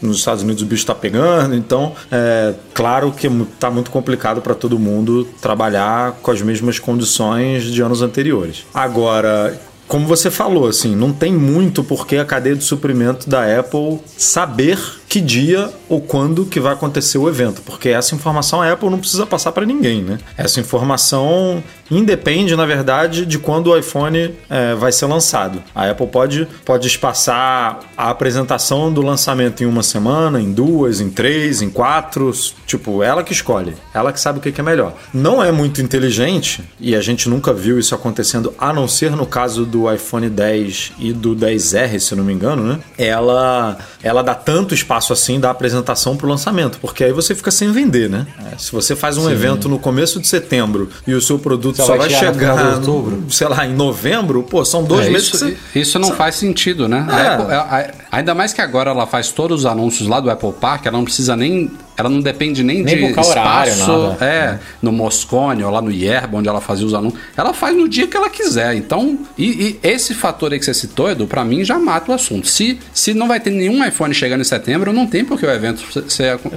B: nos Estados Unidos o bicho está pegando. Então, é claro que está muito complicado para todo mundo trabalhar com as mesmas condições de anos anteriores. Agora, como você falou, assim, não tem muito porque a cadeia de suprimento da Apple saber que dia ou quando que vai acontecer o evento, porque essa informação a Apple não precisa passar para ninguém, né? Essa informação independe, na verdade, de quando o iPhone é, vai ser lançado. A Apple pode, pode espaçar a apresentação do lançamento em uma semana, em duas, em três, em quatro, tipo, ela que escolhe, ela que sabe o que é melhor. Não é muito inteligente, e a gente nunca viu isso acontecendo, a não ser no caso do iPhone 10 e do 10R, se não me engano, né? Ela, ela dá tanto espaço assim da apresentação pro lançamento, porque aí você fica sem vender, né? É, se você faz um evento no começo de setembro e o seu produto
C: Só
B: só,
C: vai
B: vai
C: chegar no
B: sei lá, em novembro, pô, são dois
A: É,
B: meses
A: isso,
B: que você...
A: isso não faz sentido, né?
B: É.
A: Apple- ainda mais que agora ela faz todos os anúncios lá do Apple Park, ela não precisa nem. Ela não depende nem,
C: Nem
A: de
C: buscar horário,
A: espaço.
C: nada.
A: é, no Moscone ou lá no Yerba, onde ela fazia os anúncios. Ela faz no dia que ela quiser. Então, e, e esse fator aí que você citou, Edu, pra mim já mata o assunto. Se, se não vai ter nenhum iPhone chegando em setembro, não tem porque o evento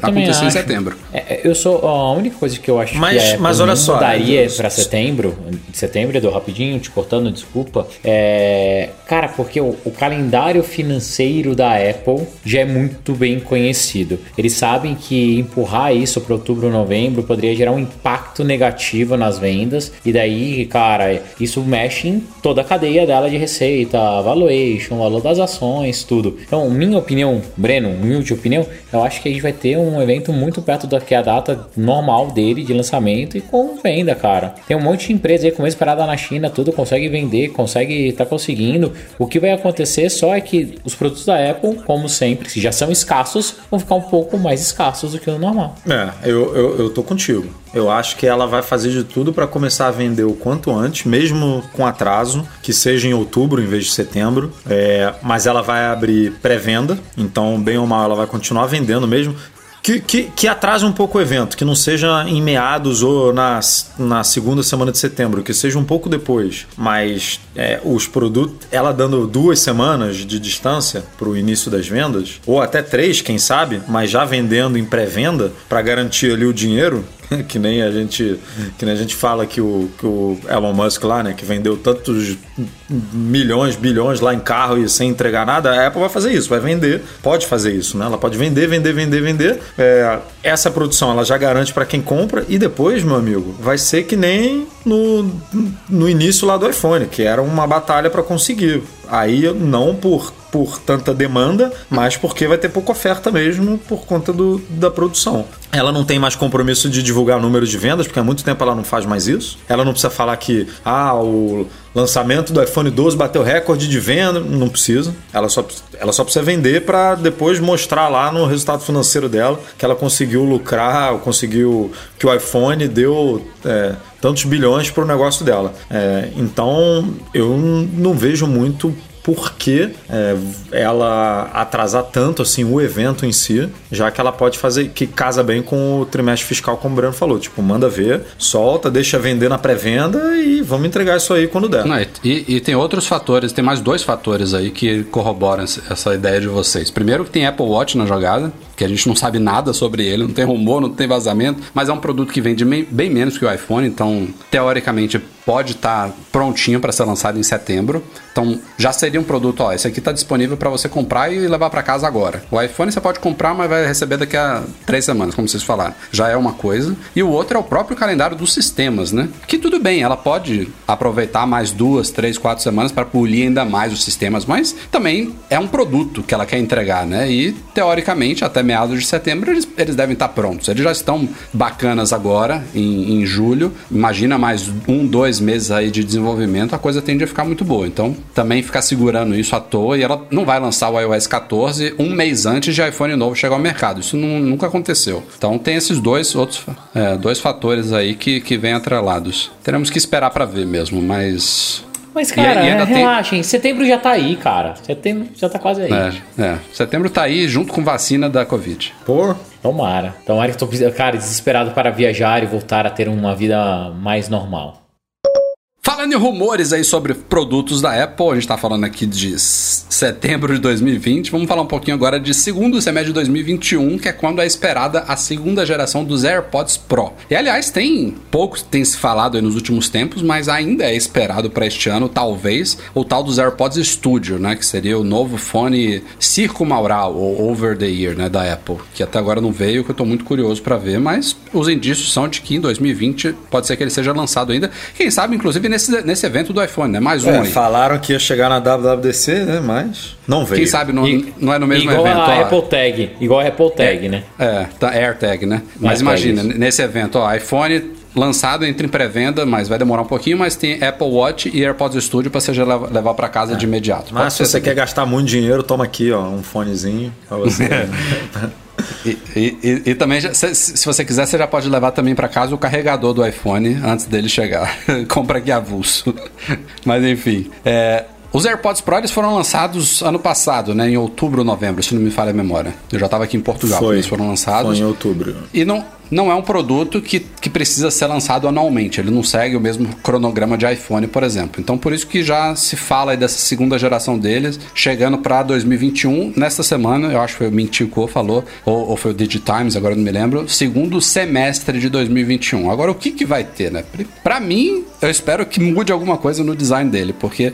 C: também
A: acontecer em setembro.
C: É, é, eu sou a única coisa que eu acho
B: Mas-
C: que Apple
B: mas olha só,
C: mudaria
B: eu-
C: para setembro, setembro, Edu, rapidinho, te cortando, desculpa. É, cara, porque o, o calendário financeiro da Apple já é muito bem conhecido. Eles sabem que empurrar isso para outubro, novembro poderia gerar um impacto negativo nas vendas e daí, cara, isso mexe em toda a cadeia dela de receita, valuation, valor das ações, tudo. Então, minha opinião, Breno, humilde opinião, eu acho que a gente vai ter um evento muito perto da que é a data normal dele de lançamento e com venda, cara. Tem um monte de empresa aí com mês parada na China, tudo consegue vender, consegue tá conseguindo. O que vai acontecer só é que os produtos da Apple, como sempre, que já são escassos, vão ficar um pouco mais escassos do que o normal.
B: É, eu, eu, eu tô contigo. Eu acho que ela vai fazer de tudo para começar a vender o quanto antes, mesmo com atraso, que seja em outubro em vez de setembro. É, mas ela vai abrir pré-venda, então, bem ou mal, ela vai continuar vendendo mesmo. Que, que, que atrase um pouco o evento, que não seja em meados ou na, na segunda semana de setembro, que seja um pouco depois. Mas é, os produtos, ela dando duas semanas de distância para o início das vendas, ou até três, quem sabe, mas já vendendo em pré-venda para garantir ali o dinheiro, (laughs) que nem a gente que nem a gente fala que o, que o Elon Musk lá, né, que vendeu tantos milhões, bilhões lá em carro e sem entregar nada, a Apple vai fazer isso, vai vender, pode fazer isso, né? Ela pode vender, vender, vender, vender. É, essa produção ela já garante para quem compra e depois, meu amigo, vai ser que nem no, no início lá do iPhone, que era uma batalha para conseguir. Aí não por por tanta demanda, mas porque vai ter pouca oferta mesmo por conta do, da produção. Ela não tem mais compromisso de divulgar número de vendas, porque há muito tempo ela não faz mais isso. Ela não precisa falar que ah, o lançamento do iPhone 12 bateu recorde de venda, não precisa. Ela só, ela só precisa vender para depois mostrar lá no resultado financeiro dela que ela conseguiu lucrar, conseguiu que o iPhone deu é, tantos bilhões para o negócio dela. É, então eu não vejo muito por que é, ela atrasar tanto assim o evento em si, já que ela pode fazer que casa bem com o trimestre fiscal, como o Breno falou. Tipo, manda ver, solta, deixa vender na pré-venda e vamos entregar isso aí quando der.
A: Não, e, e tem outros fatores, tem mais dois fatores aí que corroboram essa- ideia de vocês. Primeiro que tem Apple Watch na jogada, que a gente não sabe nada sobre ele, não tem rumor, não tem vazamento, mas é um produto que vende bem menos que o iPhone, então teoricamente pode estar prontinho para ser lançado em setembro. Então já seria um produto, ó, esse aqui está disponível para você comprar e levar para casa agora. O iPhone você pode comprar, mas vai receber daqui a três semanas, como vocês falaram. Já é uma coisa. E o outro é o próprio calendário dos sistemas, né? Que tudo bem, ela pode aproveitar mais duas, três, quatro semanas para polir ainda mais os sistemas, mas também é um produto que ela quer entregar, né? E teoricamente, até meados de setembro, eles, eles devem estar prontos. Eles já estão bacanas agora, em, em julho. Imagina mais um, dois meses aí de desenvolvimento, a coisa tende a ficar muito boa. Então, também ficar segurando isso à toa e ela não vai lançar o iOS 14 um mês antes de iPhone novo chegar ao mercado. Isso nu- nunca aconteceu. Então, tem esses dois outros é, dois fatores aí que, que vêm atrelados. Teremos que esperar para ver mesmo, mas.
C: Mas,
A: E-
C: cara,
A: e tem-
C: relaxem. Setembro já tá aí, cara. Setembro já tá quase aí.
A: É, é. Setembro tá aí junto com vacina da Covid.
B: Pô,
C: Tomara. Tomara que tô, cara, desesperado para viajar e voltar a ter uma vida mais normal.
A: Falando em rumores aí sobre produtos da Apple, a gente tá falando aqui de setembro de 2020. Vamos falar um pouquinho agora de segundo semestre de 2021, que é quando é esperada a segunda geração dos AirPods Pro. E aliás, tem pouco tem se falado aí nos últimos tempos, mas ainda é esperado para este ano, talvez, o tal dos AirPods Studio, né, que seria o novo fone circumaural ou over the ear, né, da Apple, que até agora não veio, que eu tô muito curioso para ver, mas os indícios são de que em 2020 pode ser que ele seja lançado ainda. Quem sabe, inclusive, nesse, nesse evento do iPhone, né? Mais um
B: é,
A: aí.
B: falaram que ia chegar na WWDC, né? Mas não veio.
A: Quem sabe não,
C: E-
A: não é no mesmo
C: igual
A: evento.
C: a
A: ó.
C: Apple Tag. Igual a Apple Tag, né?
A: É, tá, AirTag, né? Mas
C: AirTag,
A: imagina,
C: isso.
A: nesse evento, ó, iPhone lançado entra em pré-venda, mas vai demorar um pouquinho, mas tem Apple Watch e AirPods Studio para você já leva- levar para casa de imediato.
B: Mas
A: Pode
B: se você
A: também.
B: quer gastar muito dinheiro, toma aqui, ó, um fonezinho pra você. (laughs) (laughs)
A: E, e- e- também, se, se você quiser, você já pode levar também para casa o carregador do iPhone antes dele chegar. (laughs) Compra aqui avulso. (laughs) Mas enfim. é, os AirPods Pro eles foram lançados ano passado, né? Em outubro ou novembro, se não me falha a memória. Eu já estava aqui em Portugal quando
B: Foi.
A: eles foram lançados.
B: Foi em outubro.
A: E não, não é um produto que, que precisa ser lançado anualmente. Ele não segue o mesmo cronograma de iPhone, por exemplo. Então, por isso que já se fala aí dessa segunda geração deles, chegando para 2021. Nesta semana, eu acho que foi o Mintico falou, ou, ou foi o Digitimes, agora não me lembro, segundo semestre de 2021. Agora, o que, que vai ter, né? Para mim, eu espero que mude alguma coisa no design dele, porque,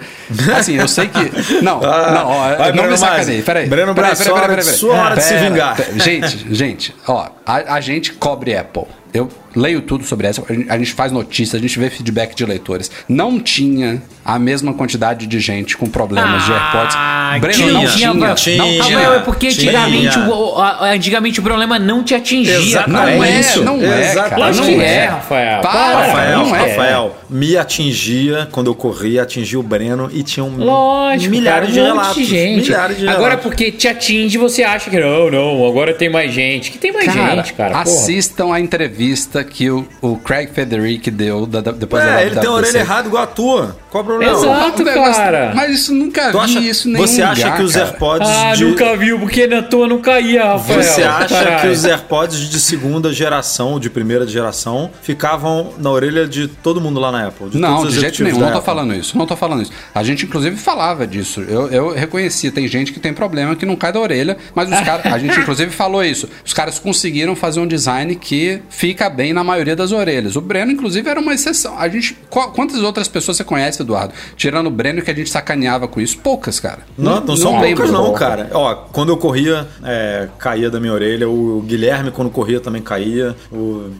A: assim, eu sei que. (laughs) Não,
B: Ah,
A: não, ó,
B: vai,
A: não
B: Breno
A: me sacaneie.
B: Masi.
A: Peraí.
B: Breno
A: peraí, peraí, peraí, peraí.
B: sua hora de se vingar.
A: pera. Gente, gente, ó, a, a gente cobre Apple. Eu leio tudo sobre essa, a gente faz notícias, a gente vê feedback de leitores. Não tinha a mesma quantidade de gente com problemas de AirPods. Breno,
B: tinha,
A: não
B: tinha,
A: tinha,
B: tinha.
A: não
B: Tinha.
C: Rafael, é porque
B: Tinha.
C: antigamente o, antigamente o problema não te atingia.
B: Exatamente.
A: Não é,
B: isso.
A: não é, cara. Não
C: Lógico
A: é.
C: é, Rafael.
A: Para,
C: Para,
B: Rafael,
A: não é.
B: Rafael, me atingia quando eu corria, atingia o Breno e tinha um
C: Lógico,
B: milhares
C: cara,
B: de
C: um
B: relatos.
C: de gente.
B: Milhares de
C: agora,
B: relatos.
C: porque te atinge, você acha que não, não, agora tem mais gente. Que tem mais
A: Cara,
C: gente, cara. porra.
A: assistam a entrevista que o, o Craig Federici deu da, da- depois da
B: É, ele tem a orelha errada igual a tua. Qual o problema?
C: Exato.
A: Mas-
C: cara.
A: Mas isso nunca
B: Tu
A: vi
B: acha,
A: isso em nenhum
B: você acha
A: lugar,
B: que os
A: cara.
B: AirPods
C: Ah,
B: de...
C: nunca viu, porque na tua não caía, Rafael.
B: Você acha
C: Caralho.
B: que os AirPods de segunda geração, ou de primeira geração, ficavam na orelha de todo mundo lá na Apple? de
A: Não, de jeito nenhum,
B: da
A: não tô
B: Apple?
A: falando isso, não tô falando isso. A gente, inclusive, falava disso. Eu, eu reconhecia, tem gente que tem problema que não cai da orelha, mas os caras, a gente, inclusive, falou isso. Os caras conseguiram fazer um design que fica bem na maioria das orelhas. O Breno, inclusive, era uma exceção. A gente. qu- quantas outras pessoas você conhece, Eduardo? Tirando o Breno que a gente sacaneava com isso? Poucas, cara.
B: Não, não, são
A: lembro.
B: poucas não, cara. Ó, quando eu corria, é, caía da minha orelha. O Guilherme, quando corria, também caía. O...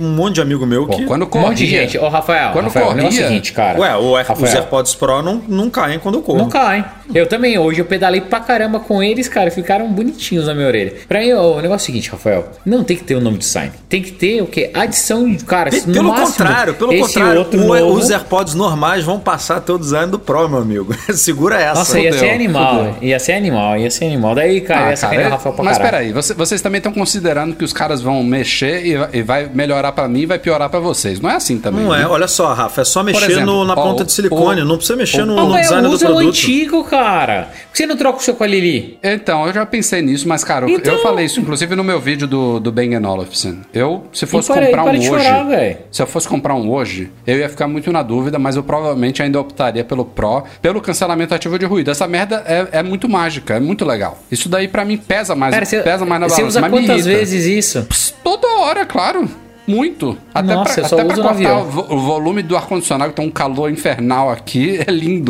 B: Um monte de amigo meu
A: Pô,
B: que...
A: quando
C: Um
A: corria.
C: monte de gente. Ô, Rafael,
A: Quando
C: Rafael, o é o
A: corria-
C: seguinte, cara.
B: Ué, o os AirPods Pro não, não caem quando eu corro.
C: Não cai. Eu também. Hoje eu pedalei pra caramba com eles, cara. Ficaram bonitinhos na minha orelha. Pra mim, o negócio é o seguinte, Rafael. Não tem que ter o nome de design. Tem que ter o quê? Adição. Cara, no
B: Pelo
C: máximo,
B: contrário, pelo contrário,
C: outro
B: o-
C: novo-
B: os AirPods normais vão passar a ter o design do Pro, meu amigo. (laughs) Segura essa.
C: Nossa, ia ser animal.
A: fudeu.
C: Ia ser animal, ia ser animal. Daí, cara,
A: Ah,
C: ia sacanear
A: cara,
C: o Rafael pra
A: mas peraí, você- vocês também estão considerando que os caras vão mexer e, vai- e vai melhorar pra mim e vai piorar pra vocês. Não é assim também.
B: Não
A: né?
B: é, olha só, Rafa, é só mexer
A: exemplo,
B: no- na
A: ó,
B: ponta
A: o-
B: de silicone,
A: o-
B: não precisa mexer
A: o-
B: no, no
C: velho,
B: design do
C: usa o
B: produto.
C: antigo, cara? Você não troca o seu com a Lili?
A: Então, eu já pensei nisso, mas, cara, eu-
C: Então-
A: eu falei isso, inclusive, no meu vídeo do, do Bang Olufsen. Eu, se fosse
C: para-
A: comprar
C: para
A: um hoje.
C: chorar,
A: se eu fosse comprar um hoje, eu ia ficar muito na dúvida, mas eu provavelmente ainda optaria pelo Pro, pelo cancelamento ativo de ruído. Essa merda é, é muito mágica, é muito legal. Isso daí, pra mim, pesa mais,
C: Cara, você,
A: pesa mais na
C: você
A: balança.
C: usa
A: mas me
C: quantas vezes isso?
A: Pss, Toda hora, claro. Muito. Até
C: Nossa,
A: pra,
C: eu só
A: até pra
C: uso
A: cortar
C: avião.
A: o, vo- o volume do ar-condicionado, que tá um calor infernal aqui, (laughs) é lindo.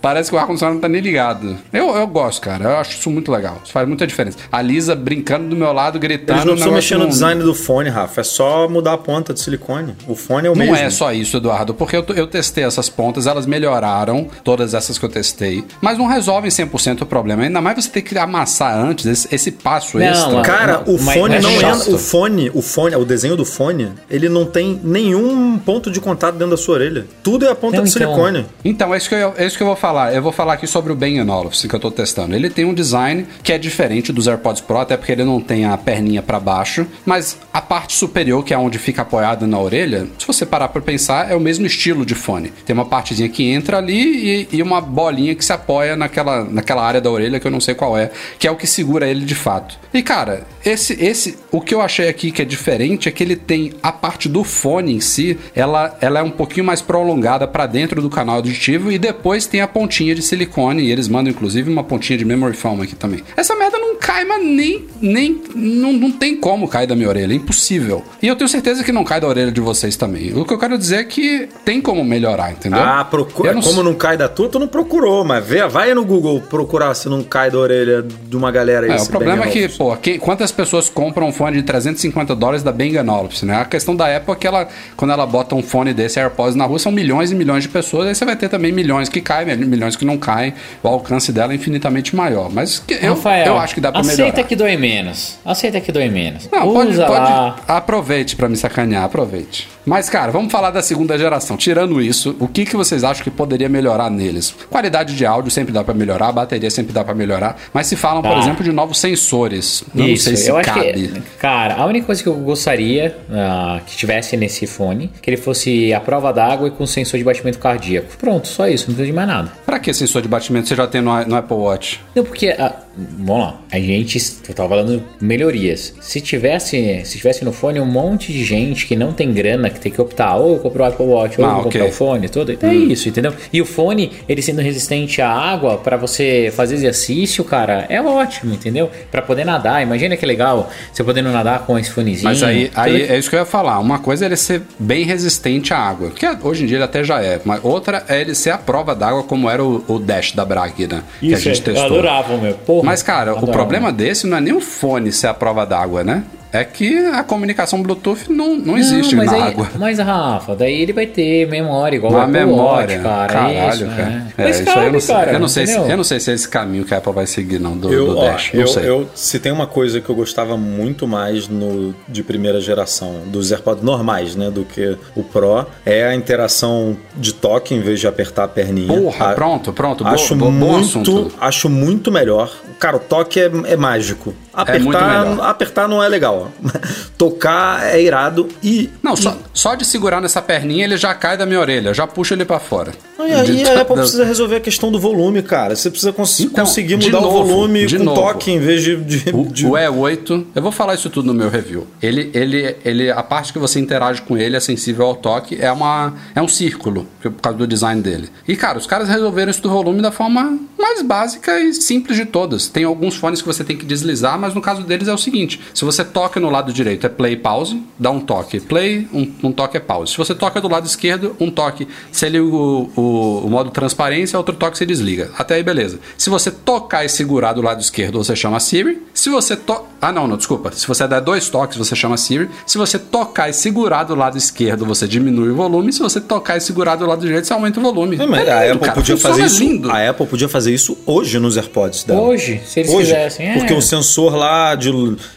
A: Parece que o ar-condicionado não tá nem ligado. Eu, eu gosto, cara. Eu acho isso muito legal. Isso faz muita diferença. A Lisa brincando do meu lado, gritando.
B: Eles não precisam mexer no
A: não-
B: design do fone, Rafa. É só mudar a ponta de silicone. O fone é o
A: Não
B: mesmo.
A: é só isso, Eduardo, porque eu, eu testei essas pontas, elas melhoraram, todas essas que eu testei, mas não resolvem 100% o problema. Ainda mais você ter que amassar antes, esse, esse passo
C: Não,
A: extra.
B: Cara, o fone não
C: é
B: entra. O fone, o fone, o desenho do fone, ele não tem nenhum ponto de contato dentro da sua orelha. Tudo é a ponta
C: Não,
B: de
C: então.
B: silicone.
A: Então, é isso, que eu, é isso que eu vou falar. Eu vou falar aqui sobre o Bang Olufsen que eu tô testando. Ele tem um design que é diferente dos AirPods Pro, até porque ele não tem a perninha para baixo, mas a parte superior, que é onde fica apoiado na orelha, se você parar para pensar, é o mesmo estilo de fone. Tem uma partezinha que entra ali e, e uma bolinha que se apoia naquela, naquela área da orelha que eu não sei qual é, que é o que segura ele de fato. E cara, esse esse o que eu achei aqui que é diferente é que ele tem a parte do fone em si, ela, ela é um pouquinho mais prolongada para dentro do canal auditivo e depois tem a pontinha de silicone e eles mandam inclusive uma pontinha de memory foam aqui também. Essa merda não cai, mas nem nem não, não tem como cair da minha orelha, é impossível. E eu tenho certeza que não cai da orelha de vocês também. O que eu quero dizer é que tem como melhorar, entendeu?
B: Ah, procura.
A: Não
B: Como não cai da tua, tu não procurou, mas vê, vai no Google procurar se não cai da orelha de uma galera aí.
A: É, o problema é que, pô, quantas pessoas compram um fone de 350 dólares da Bang Olufsen, né? A questão da Apple é que ela, quando ela bota um fone desse AirPods na rua, são milhões e milhões de pessoas, aí você vai ter também milhões que caem, milhões que não caem, o alcance dela é infinitamente maior. Mas eu,
C: Rafael,
A: eu acho que dá pra
C: aceita
A: melhorar.
C: que dói menos. Aceita que dói menos.
A: Não, pode,
C: Usa
A: pode.
C: lá.
A: Aproveite pra me sacanear, aproveite. Mas, cara, vamos falar da segunda geração. Tirando isso, o que, que vocês acham que poderia melhorar neles? Qualidade de áudio sempre dá pra melhorar, bateria sempre dá pra melhorar. Mas se falam, por
C: Tá.
A: exemplo, de novos sensores. Não
C: Isso,
A: sei se
C: eu acho
A: cabe.
C: que, cara, a única coisa que eu gostaria ah, que tivesse nesse fone, que ele fosse a prova d'água e com sensor de batimento cardíaco. Pronto, só isso, não precisa de mais nada.
A: Pra que sensor de batimento você já tem no, no Apple Watch?
C: Não, porque, ah, vamos lá, a gente, eu tava falando melhorias. Se tivesse, se tivesse no fone um monte de gente que não tem grana, que tem que optar, ou eu compro o Apple Watch, ou
A: Ah,
C: eu vou
A: ok.
C: comprar o fone, tudo, então é isso, entendeu? E o fone, ele sendo resistente à água, pra você fazer exercício, cara, é ótimo, entendeu? Pra poder nadar, imagina que legal, você podendo nadar com esse fonezinho.
A: Mas aí, aí é isso que eu ia falar. Uma coisa é ele ser bem resistente à água, que hoje em dia ele até já é. Mas outra é ele ser a prova d'água, como era o, o Dash da Bragg, né? que a
C: Isso,
A: gente
C: eu
A: testou.
C: adorava, meu. Porra,
A: Mas, cara, o problema desse não é nem o fone ser a prova d'água, né? É que a comunicação Bluetooth não, não existe
C: mas
A: na
C: aí,
A: água.
C: Mas, Rafa, daí ele vai ter memória igual
A: Uma
C: Apple
A: memória,
C: Watch, cara.
A: caralho,
C: isso,
A: cara.
C: né?
A: É,
C: Mas
A: isso
C: cabe,
A: eu não sei.
C: cara,
A: eu, não sei se, eu não sei se é esse caminho que a Apple vai seguir, não, do,
B: Eu,
A: do
B: ó,
A: Dash. Não
B: eu,
A: sei.
B: eu- se tem uma coisa que eu gostava muito mais no de primeira geração dos AirPods normais, né, do que o Pro, é a interação de toque em vez de apertar a perninha.
A: Porra,
B: A-
A: pronto, pronto. Bo-
B: Acho
A: bo- bom
B: muito, acho muito melhor. Cara, o toque é, é mágico.
A: É muito
B: Apertar,
A: melhor.
B: apertar não é legal. (laughs) Tocar é irado e
A: Não, só, só de segurar nessa perninha ele já cai da minha orelha. Eu já puxo ele pra fora.
B: E aí
A: De- (laughs)
B: a Apple precisa resolver a questão do volume, cara. Você precisa cons-
A: Então,
B: conseguir mudar
A: novo,
B: o volume
A: de
B: com
A: novo.
B: toque em vez de. de-
A: O,
B: de-
A: o E8, eu vou falar isso tudo no meu review. Ele, ele, ele, a parte que você interage com ele é sensível ao toque, é uma, é um círculo por causa do design dele. E cara, os caras resolveram isso do volume da forma mais básica e simples de todas. Tem alguns fones que você tem que deslizar, mas no caso deles é o seguinte: se você toca no lado direito é play pause, dá um toque play, um, um toque é pause. Se você toca do lado esquerdo, um toque você liga o, o, o modo transparência, outro toque você desliga. Até aí beleza. Se você tocar e segurar do lado esquerdo, você chama Siri. Se você to... Ah, não, não, desculpa. Se você der dois toques, você chama Siri. Se você tocar e segurar do lado esquerdo, você diminui o volume. Se você tocar e segurar do lado direito, você aumenta o volume.
B: É, mas
A: É
B: a
A: lindo,
B: Apple
A: cara.
B: podia
A: Funciona
B: fazer isso.
A: lindo.
B: A Apple podia fazer isso hoje nos AirPods dela.
C: Hoje, se eles
B: Hoje,
C: quisessem. É.
B: Porque o sensor lá de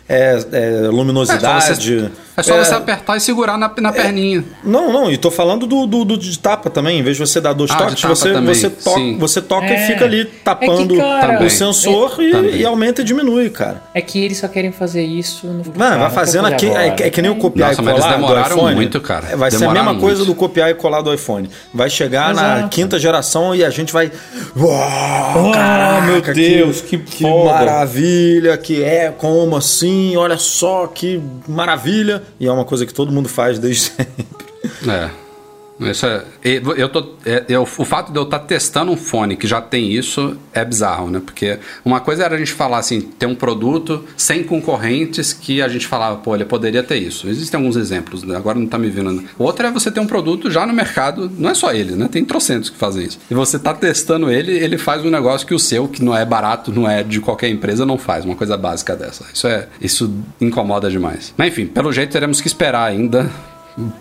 B: é, é, luminosidade.
A: É, só você- É só
B: É.
A: você apertar e segurar na, na perninha.
B: Não, não, e tô falando do, do, do de tapa também. Em vez de você dar dois
A: Ah,
B: toques, você,
A: também,
B: você, toca,
A: sim.
B: você toca
C: É.
B: e fica ali tapando
C: É que, cara,
B: o sensor e, e aumenta e diminui, cara.
C: É que eles só querem fazer isso no
B: Mano, vai fazendo aqui. É, é que nem o copiar
A: Nossa,
B: e
A: mas eles
B: colar do
A: demoraram
B: iPhone.
A: muito, cara.
B: É, Vai ser a
A: Demoraram
B: mesma coisa
A: muito.
B: do copiar e colar do iPhone. Vai chegar na
C: Exato.
B: quinta geração e a gente vai. Uau,
C: Ah,
B: caraca,
C: meu Deus, que foda.
B: maravilha, que é, como assim? Olha só que maravilha. E é uma coisa que todo mundo faz desde (laughs) sempre.
A: É. Isso é, eu tô, é, eu- o fato de eu estar testando um fone que já tem isso é bizarro, né? Porque uma coisa era a gente falar assim, ter um produto sem concorrentes que a gente falava, pô, ele poderia ter isso. Existem alguns exemplos, né? agora não tá me vindo. Outra é você ter um produto já no mercado, não é só ele, né? Tem trocentos que fazem isso. E você tá testando ele, ele faz um negócio que o seu, que não é barato, não é de qualquer empresa, não faz. Uma coisa básica dessa. Isso é, isso incomoda demais. Mas enfim, pelo jeito teremos que esperar ainda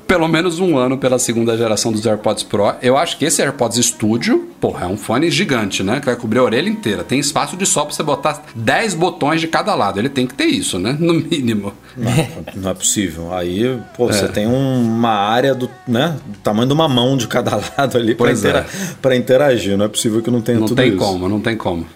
A: pelo menos um ano pela segunda geração dos AirPods Pro. Eu acho que esse AirPods Studio, porra, é um fone gigante, né? Que vai cobrir a orelha inteira. Tem espaço de só pra você botar 10 botões de cada lado. Ele tem que ter isso, né? No mínimo.
B: Não, não é possível. Aí, pô,
A: É.
B: você tem um- uma área do, né, do tamanho de uma mão de cada (laughs) lado ali pra,
A: Pois é.
B: interagir. Não é possível que não tenha
A: Não
B: tudo
A: tem
B: isso.
A: como, não tem como.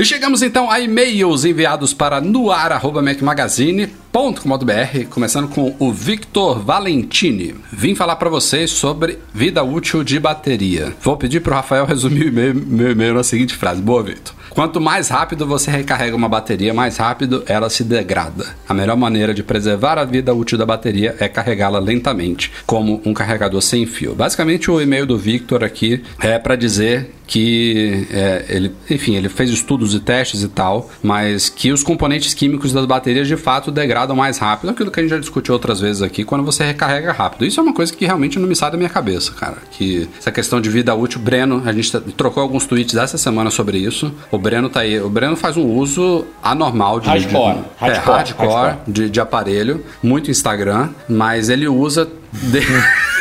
A: E chegamos então a e-mails enviados para noar.mecmagazine.com.br, começando com o Victor Valentini. Vim falar para vocês sobre vida útil de bateria. Vou pedir para o Rafael resumir meu e-mail na seguinte frase. Boa, Victor. Quanto mais rápido você recarrega uma bateria, mais rápido ela se degrada. A melhor maneira de preservar a vida útil da bateria é carregá-la lentamente, como um carregador sem fio. Basicamente, o e-mail do Victor aqui é para dizer que é, ele, enfim, ele fez estudos e testes e tal, mas que os componentes químicos das baterias de fato degradam mais rápido, aquilo que a gente já discutiu outras vezes aqui, quando você recarrega rápido. Isso é uma coisa que realmente não me sai da minha cabeça, cara. Que essa questão de vida útil, Breno, a gente tá- trocou alguns tweets essa semana sobre isso. O Breno tá aí, o Breno faz um uso anormal de
C: Hardcore,
A: de, é,
C: hardcore,
A: hardcore,
C: hardcore.
A: De, de aparelho, muito Instagram, mas ele usa de-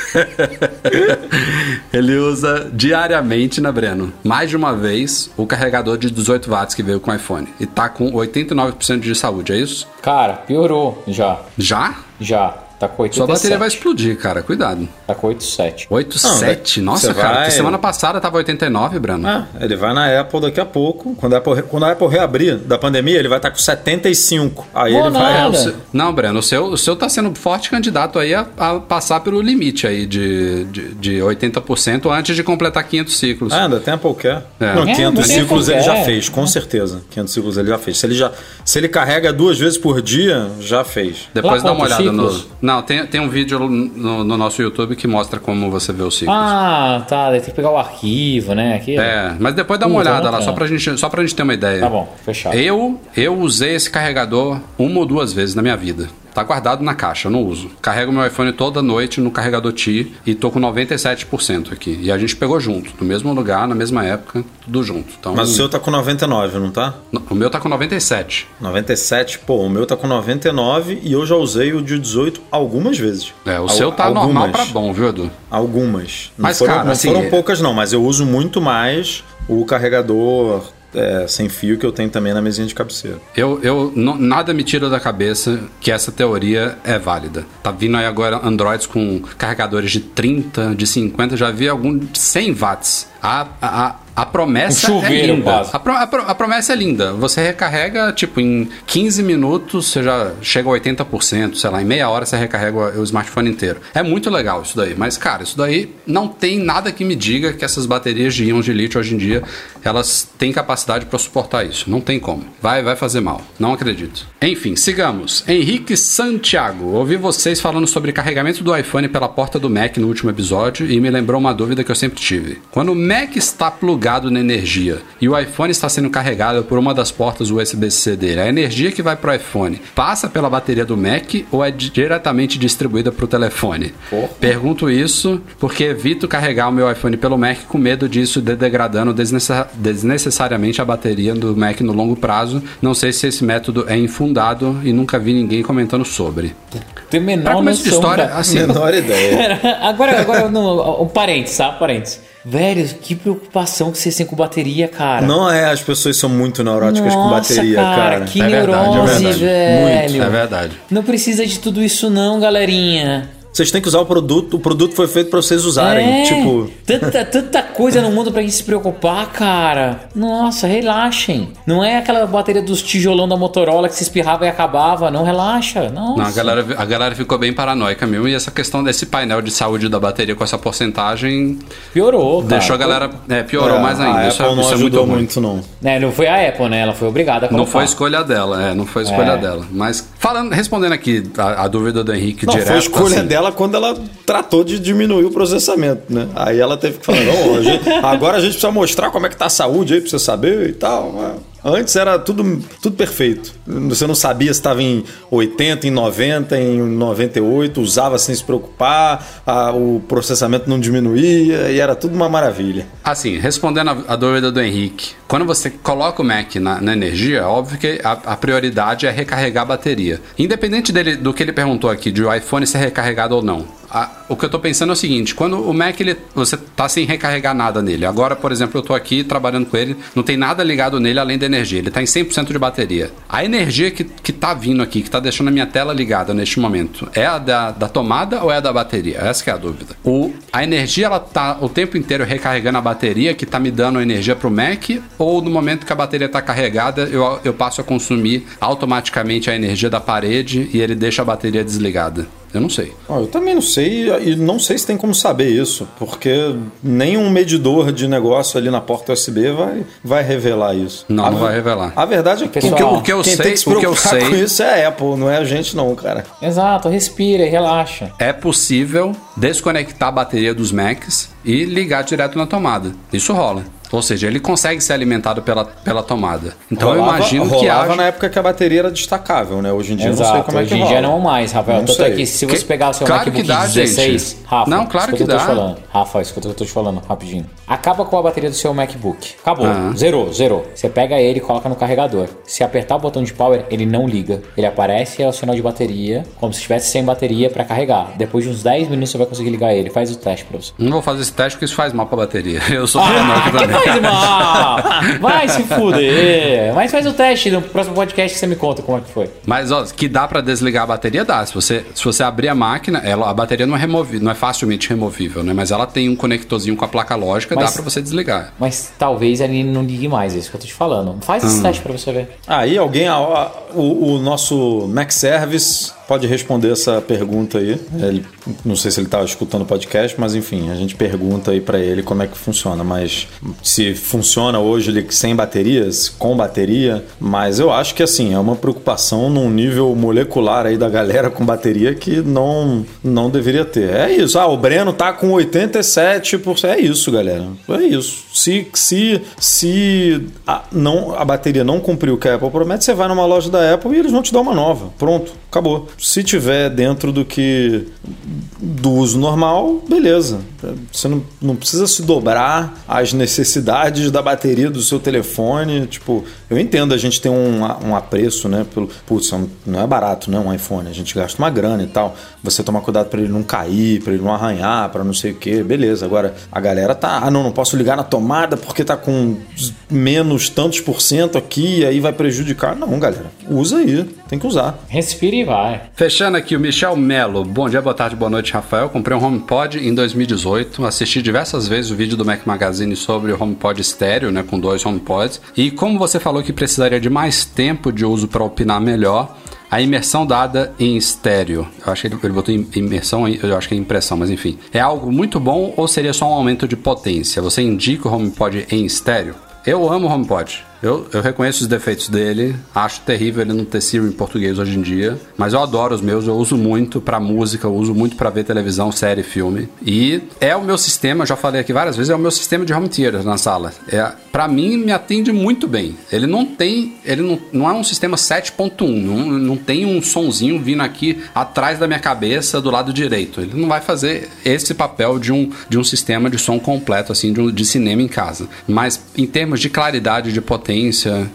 A: (laughs) ele usa diariamente na Breno, mais de uma vez, o carregador de 18 watts que veio com o iPhone. E tá com 89% de saúde, é isso?
C: Cara, piorou já.
A: Já?
C: Já. Tá com 87.
A: Sua bateria vai explodir, cara. Cuidado.
C: Tá com 87.
A: 8,7?
B: Não,
A: Nossa,
B: você
A: cara.
B: vai-
A: porque semana passada tava 89, Breno.
B: Ah, ele vai na Apple daqui a pouco. Quando a Apple, quando a Apple reabrir da pandemia, ele vai estar com 75. Aí
C: Pô,
B: ele vai.
C: nada.
A: É, seu- não, Breno, o seu, o seu tá sendo forte candidato aí a, a passar pelo limite aí de, de, de 80% antes de completar 500 ciclos.
B: Ah, ainda tem Apple Care.
A: É.
B: Não,
C: É,
B: 500
C: não tem
B: ciclos ele já fez, com certeza. 500 ciclos ele já fez. Se ele, já, se ele carrega duas vezes por dia, já fez.
A: Depois
C: Lá
A: dá uma olhada no. Não, tem, tem um vídeo no, no nosso YouTube que mostra como você vê os ciclos.
C: Ah, tá. Daí tem que pegar o arquivo, né? Aqui.
A: É, mas depois dá uma olhada
C: não
A: lá, só pra, gente, só pra gente ter uma ideia.
C: Tá bom, fechado.
A: Eu, eu usei esse carregador uma ou duas vezes na minha vida. Tá guardado na caixa, eu não uso. Carrego meu iPhone toda noite no carregador Ti e tô com 97% aqui. E a gente pegou junto, no mesmo lugar, na mesma época, tudo junto. Então,
B: Mas o seu tá com 99, não tá?
A: o meu tá com 97.
B: 97, pô, o meu tá com 99 e eu já usei o de 18 algumas vezes.
A: É, o
B: Al-
A: seu tá
B: algumas.
A: normal pra bom, viu, Edu?
B: Algumas. Não
A: Mas,
B: foram,
A: cara,
B: não
A: assim,
B: foram
A: é-
B: poucas, não, mas eu uso muito mais o carregador é, sem fio que eu tenho também na mesinha de cabeceira.
A: Eu, eu não- nada me tira da cabeça que essa teoria é válida. Tá vindo aí agora Androids com carregadores de 30, de 50, já vi algum de 100 watts. A, a, a promessa
C: Um chuveiro,
A: é linda. A, pro- a pro- a promessa é linda. Você recarrega, tipo, em 15 minutos você já chega a 80%, sei lá, em meia hora você recarrega o, o smartphone inteiro. É muito legal isso daí. Mas, cara, isso daí não tem nada que me diga que essas baterias de íons de lítio hoje em dia elas têm capacidade para suportar isso. Não tem como. Vai, vai fazer mal. Não acredito. Enfim, sigamos. Henrique Santiago. Ouvi vocês falando sobre carregamento do iPhone pela porta do Mac no último episódio e me lembrou uma dúvida que eu sempre tive. Quando o Mac está plugado na energia e o iPhone está sendo carregado por uma das portas USB-C dele, a energia que vai para o iPhone passa pela bateria do Mac ou é di- diretamente distribuída para o telefone? Pergunto isso porque evito carregar o meu iPhone pelo Mac com medo disso de degradando desnecessa- desnecessariamente a bateria do Mac no longo prazo. Não sei se esse método é infundado e nunca vi ninguém comentando sobre.
C: Tem menor
A: Pra começo de
C: noção,
A: história,
C: cara.
A: assim,
B: Menor (laughs) ideia.
C: agora, agora um parênteses, tá? Parênteses. Velho, que preocupação que vocês têm com bateria, cara.
B: Não é, as pessoas são muito neuróticas com
C: Nossa,
B: bateria, cara.
C: que
A: É verdade, é
C: neurose,
A: verdade.
C: velho.
A: É verdade.
C: Não precisa de tudo isso não, galerinha.
B: Vocês têm que usar o produto, o produto foi feito pra vocês usarem.
C: É,
B: Tipo,
C: tanta, tanta coisa no mundo pra gente se preocupar, cara. Nossa, relaxem. Não é aquela bateria dos tijolão da Motorola que se espirrava e acabava. Não, relaxa. Nossa.
A: Não, a, galera, a galera ficou bem paranoica mesmo. E essa questão desse painel de saúde da bateria com essa porcentagem
C: Piorou, cara.
A: deixou a galera. É, piorou
B: é,
A: mais ainda.
B: A
A: isso,
B: Apple
A: é,
B: não
A: isso é muito
B: ajudou
A: ruim.
B: muito, não.
C: É, não foi a Apple, né? Ela foi obrigada a
A: Não
C: colocar.
A: foi escolha dela, é, não foi escolha
C: É.
A: dela. Mas falando, respondendo aqui a, a dúvida do Henrique
B: Não,
A: direto.
B: foi a escolha
A: assim,
B: dela quando ela tratou de diminuir o processamento, né? Aí ela teve que falar, não, a gente- agora a gente precisa mostrar como é que tá a saúde aí pra você saber e tal. mas Antes era tudo, tudo perfeito. Você não sabia se estava em 80, em 90, em 98, usava sem se preocupar, a- o processamento não diminuía e era tudo uma maravilha.
A: Assim, respondendo a, a dúvida do Henrique, quando você coloca o Mac na, na energia, é óbvio que a, a prioridade é recarregar a bateria. Independente dele, do que ele perguntou aqui, de o iPhone ser recarregado ou não. A- o que eu tô pensando é o seguinte: quando o Mac ele, você tá sem recarregar nada nele. Agora, por exemplo, eu tô aqui trabalhando com ele, não tem nada ligado nele além da energia. Ele tá em 100% de bateria. A energia que, que tá vindo aqui, que tá deixando a minha tela ligada neste momento, é a da, da tomada ou é a da bateria? Essa é a dúvida. O, a energia, ela tá o tempo inteiro recarregando a bateria que tá me dando energia pro Mac, ou no momento que a bateria tá carregada, eu, eu passo a consumir automaticamente a energia da parede e ele deixa a bateria desligada? Eu não sei.
B: Ó, eu também não sei, e não sei se tem como saber isso, porque nenhum medidor de negócio ali na porta USB vai, vai revelar isso.
A: Não,
B: A
A: não vai revelar.
B: A verdade é que
C: Pessoal,
B: quem,
C: o
A: que eu
B: quem
A: sei-
B: tem que se
A: o que eu sei-
B: com isso é a Apple, não é a gente não, cara.
C: Exato, respira e relaxa.
A: É possível desconectar a bateria dos Macs e ligar direto na tomada. Isso rola. Ou seja, ele consegue ser alimentado pela, pela tomada. Então eu
B: Rolava-
A: imagino que
B: rolava
A: haja...
B: na época que a bateria era destacável, né? Hoje em dia eu não sei
C: Exato,
B: como é
C: hoje
B: que
C: em
B: rola.
C: dia não mais, Rafael.
B: Não
C: Tanto
B: sei.
C: é que se você
A: Que-
C: pegar o seu
A: claro
C: MacBook
A: que dá,
C: 16,
A: gente.
C: Rafa,
A: Não, claro que
C: eu tô
A: dá.
C: te falando. Rafa, escuta o que eu tô te falando, rapidinho. Acaba com a bateria do seu MacBook. Acabou,
A: Ah.
C: zerou, zerou. Você pega ele e coloca no carregador. Se apertar o botão de power, ele não liga. Ele aparece e é o sinal de bateria, como se estivesse sem bateria pra carregar. Depois de uns 10 minutos você vai conseguir ligar ele. Faz o teste pra você.
A: Não vou fazer esse teste porque isso faz mal pra bateria. (laughs) Eu sou
C: Ah,
A: paranoico
C: que (laughs)
A: também.
C: Faz mal! Vai se fuder! Mas faz o teste no próximo podcast que você me conta como é que foi.
A: Mas ó, que dá pra desligar a bateria, dá. Se você, se você abrir a máquina, ela, a bateria não é removível, não é facilmente removível, né? Mas ela tem um conectorzinho com a placa lógica, dá
C: Mas-
A: pra você desligar.
C: Mas talvez ele não ligue mais, é isso que eu tô te falando. Faz esse teste pra você ver.
B: Aí alguém, a- a- o, o nosso Mac Service pode responder essa pergunta aí. Ele- não sei se ele estava escutando o podcast, mas enfim, a gente pergunta aí para ele como é que funciona. Mas se funciona hoje ele sem baterias, com bateria, mas eu acho que assim, é uma preocupação num nível molecular aí da galera com bateria que não, não deveria ter. É isso, ah, o Breno tá com 87%. É isso, galera. É isso. Se, se, se a, não, a bateria não cumpriu o que a Apple promete, você vai numa loja da Apple e eles vão te dar uma nova. Pronto, acabou. Se tiver dentro do que do uso normal, beleza. Você não, não precisa se dobrar às necessidades da bateria do seu telefone. Tipo, eu entendo a gente tem um, um apreço, né? Pelo, putz, é não é barato, né? Um iPhone. A gente gasta uma grana e tal. Você tomar cuidado para ele não cair, para ele não arranhar, para não sei o que, beleza. Agora, a galera tá, ah, não, não posso ligar na tomada porque tá com menos tantos por cento aqui, aí vai prejudicar. Não, galera. Usa aí, tem que usar.
C: Respira e vai.
A: Fechando aqui o Michel Melo. Bom dia, boa tarde, boa noite, Rafael. Comprei um HomePod em 2018. Assisti diversas vezes o vídeo do Mac Magazine sobre o HomePod estéreo, né, com dois HomePods. E como você falou que precisaria de mais tempo de uso para opinar melhor, a imersão dada em estéreo. Eu acho que ele, ele botou im- imersão, eu acho que é impressão, mas enfim. É algo muito bom ou seria só um aumento de potência? Você indica o HomePod em estéreo? Eu amo o HomePod. Eu, eu reconheço os defeitos dele, acho terrível ele não ter Siri em português hoje em dia, mas eu adoro os meus, eu uso muito pra música, eu uso muito pra ver televisão, série, filme. E é o meu sistema, já falei aqui várias vezes, é o meu sistema de home theater na sala. É, para mim, me atende muito bem. Ele não tem, ele não, não é um sistema 7.1, não, não tem um sonzinho vindo aqui atrás da minha cabeça do lado direito. Ele não vai fazer esse papel de um, de um sistema de som completo, assim, de, um- de cinema em casa. Mas em termos de claridade, de potência, potência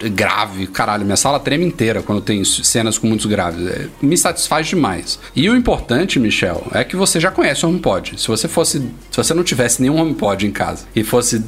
A: grave, caralho, minha sala treme inteira quando tem cenas com muitos graves. É, me satisfaz demais. E o importante, Michel, é que você já conhece o HomePod. Se você fosse, se você não tivesse nenhum HomePod em casa e fosse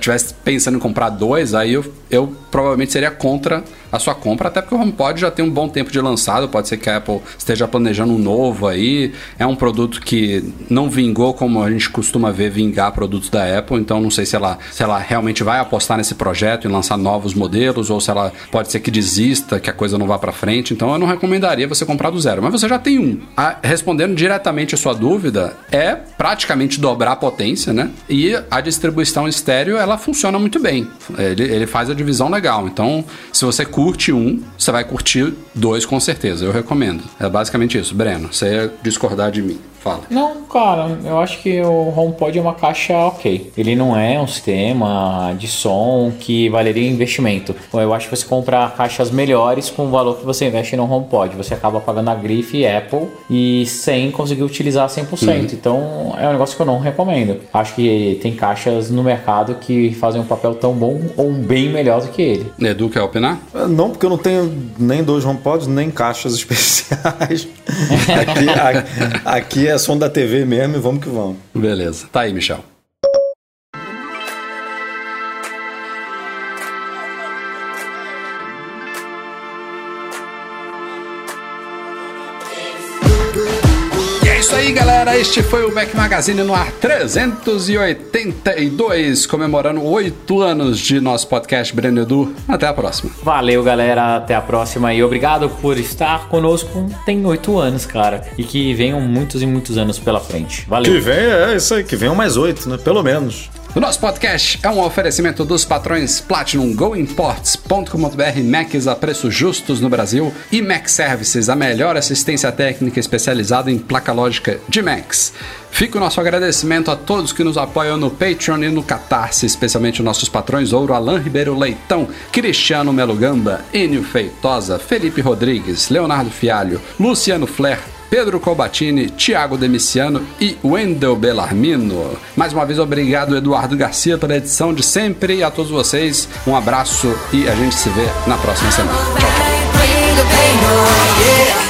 A: tivesse pensando em comprar dois, aí eu, eu provavelmente seria contra a sua compra, até porque o HomePod já tem um bom tempo de lançado, pode ser que a Apple esteja planejando um novo aí. É um produto que não vingou como a gente costuma ver vingar produtos da Apple, então não sei se ela, se ela realmente vai apostar nesse projeto e lançar novos modelos ou se ela pode ser que desista, que a coisa não vá para frente. Então eu não recomendaria você comprar do zero, mas você já tem um. A- respondendo diretamente a sua dúvida, é praticamente dobrar a potência, né? E a distribuição estéreo, ela funciona muito bem. Ele, ele faz a divisão legal. Então, se você curte um, você vai curtir dois com certeza. Eu recomendo. É basicamente isso. Breno, você ia discordar de mim. Fala.
C: Não, cara, eu acho que o HomePod é uma caixa ok. Ele não é um sistema de som que valeria investimento. Eu acho que você compra caixas melhores com o valor que você investe no HomePod. Você acaba pagando a grife Apple e sem conseguir utilizar 100%. Então é um negócio que eu não recomendo. Acho que tem caixas no mercado que fazem um papel tão bom ou bem melhor do que ele.
A: Edu, quer opinar?
B: Não, porque eu não tenho nem dois HomePods, nem caixas (laughs) especiais. (laughs) aqui, aqui é som da TV mesmo e vamos que vamos.
A: Beleza. Tá aí, Michel. Este foi o Mac Magazine no ar 382, comemorando oito anos de nosso podcast Breno Edu. Até a próxima.
C: Valeu, galera. Até a próxima e obrigado por estar conosco. Tem oito anos, cara. E que venham muitos e muitos anos pela frente. Valeu.
B: Que vem, é isso aí, que venham mais oito, né? Pelo menos.
A: O nosso podcast é um oferecimento dos patrões Platinum GoImports.com.br Macs a preços justos no Brasil e Mac Services, a melhor assistência técnica especializada em placa lógica de Macs. Fica o nosso agradecimento a todos que nos apoiam no Patreon e no Catarse, especialmente os nossos patrões Ouro, Alain Ribeiro Leitão, Cristiano Melo Gamba, Enio Feitosa, Felipe Rodrigues, Leonardo Fialho, Luciano Flair, Pedro Colbatini, Thiago Demiciano e Wendel Bellarmino. Mais uma vez, obrigado, Eduardo Garcia, pela edição de sempre. E a todos vocês, um abraço e a gente se vê na próxima semana. Tchau, tchau.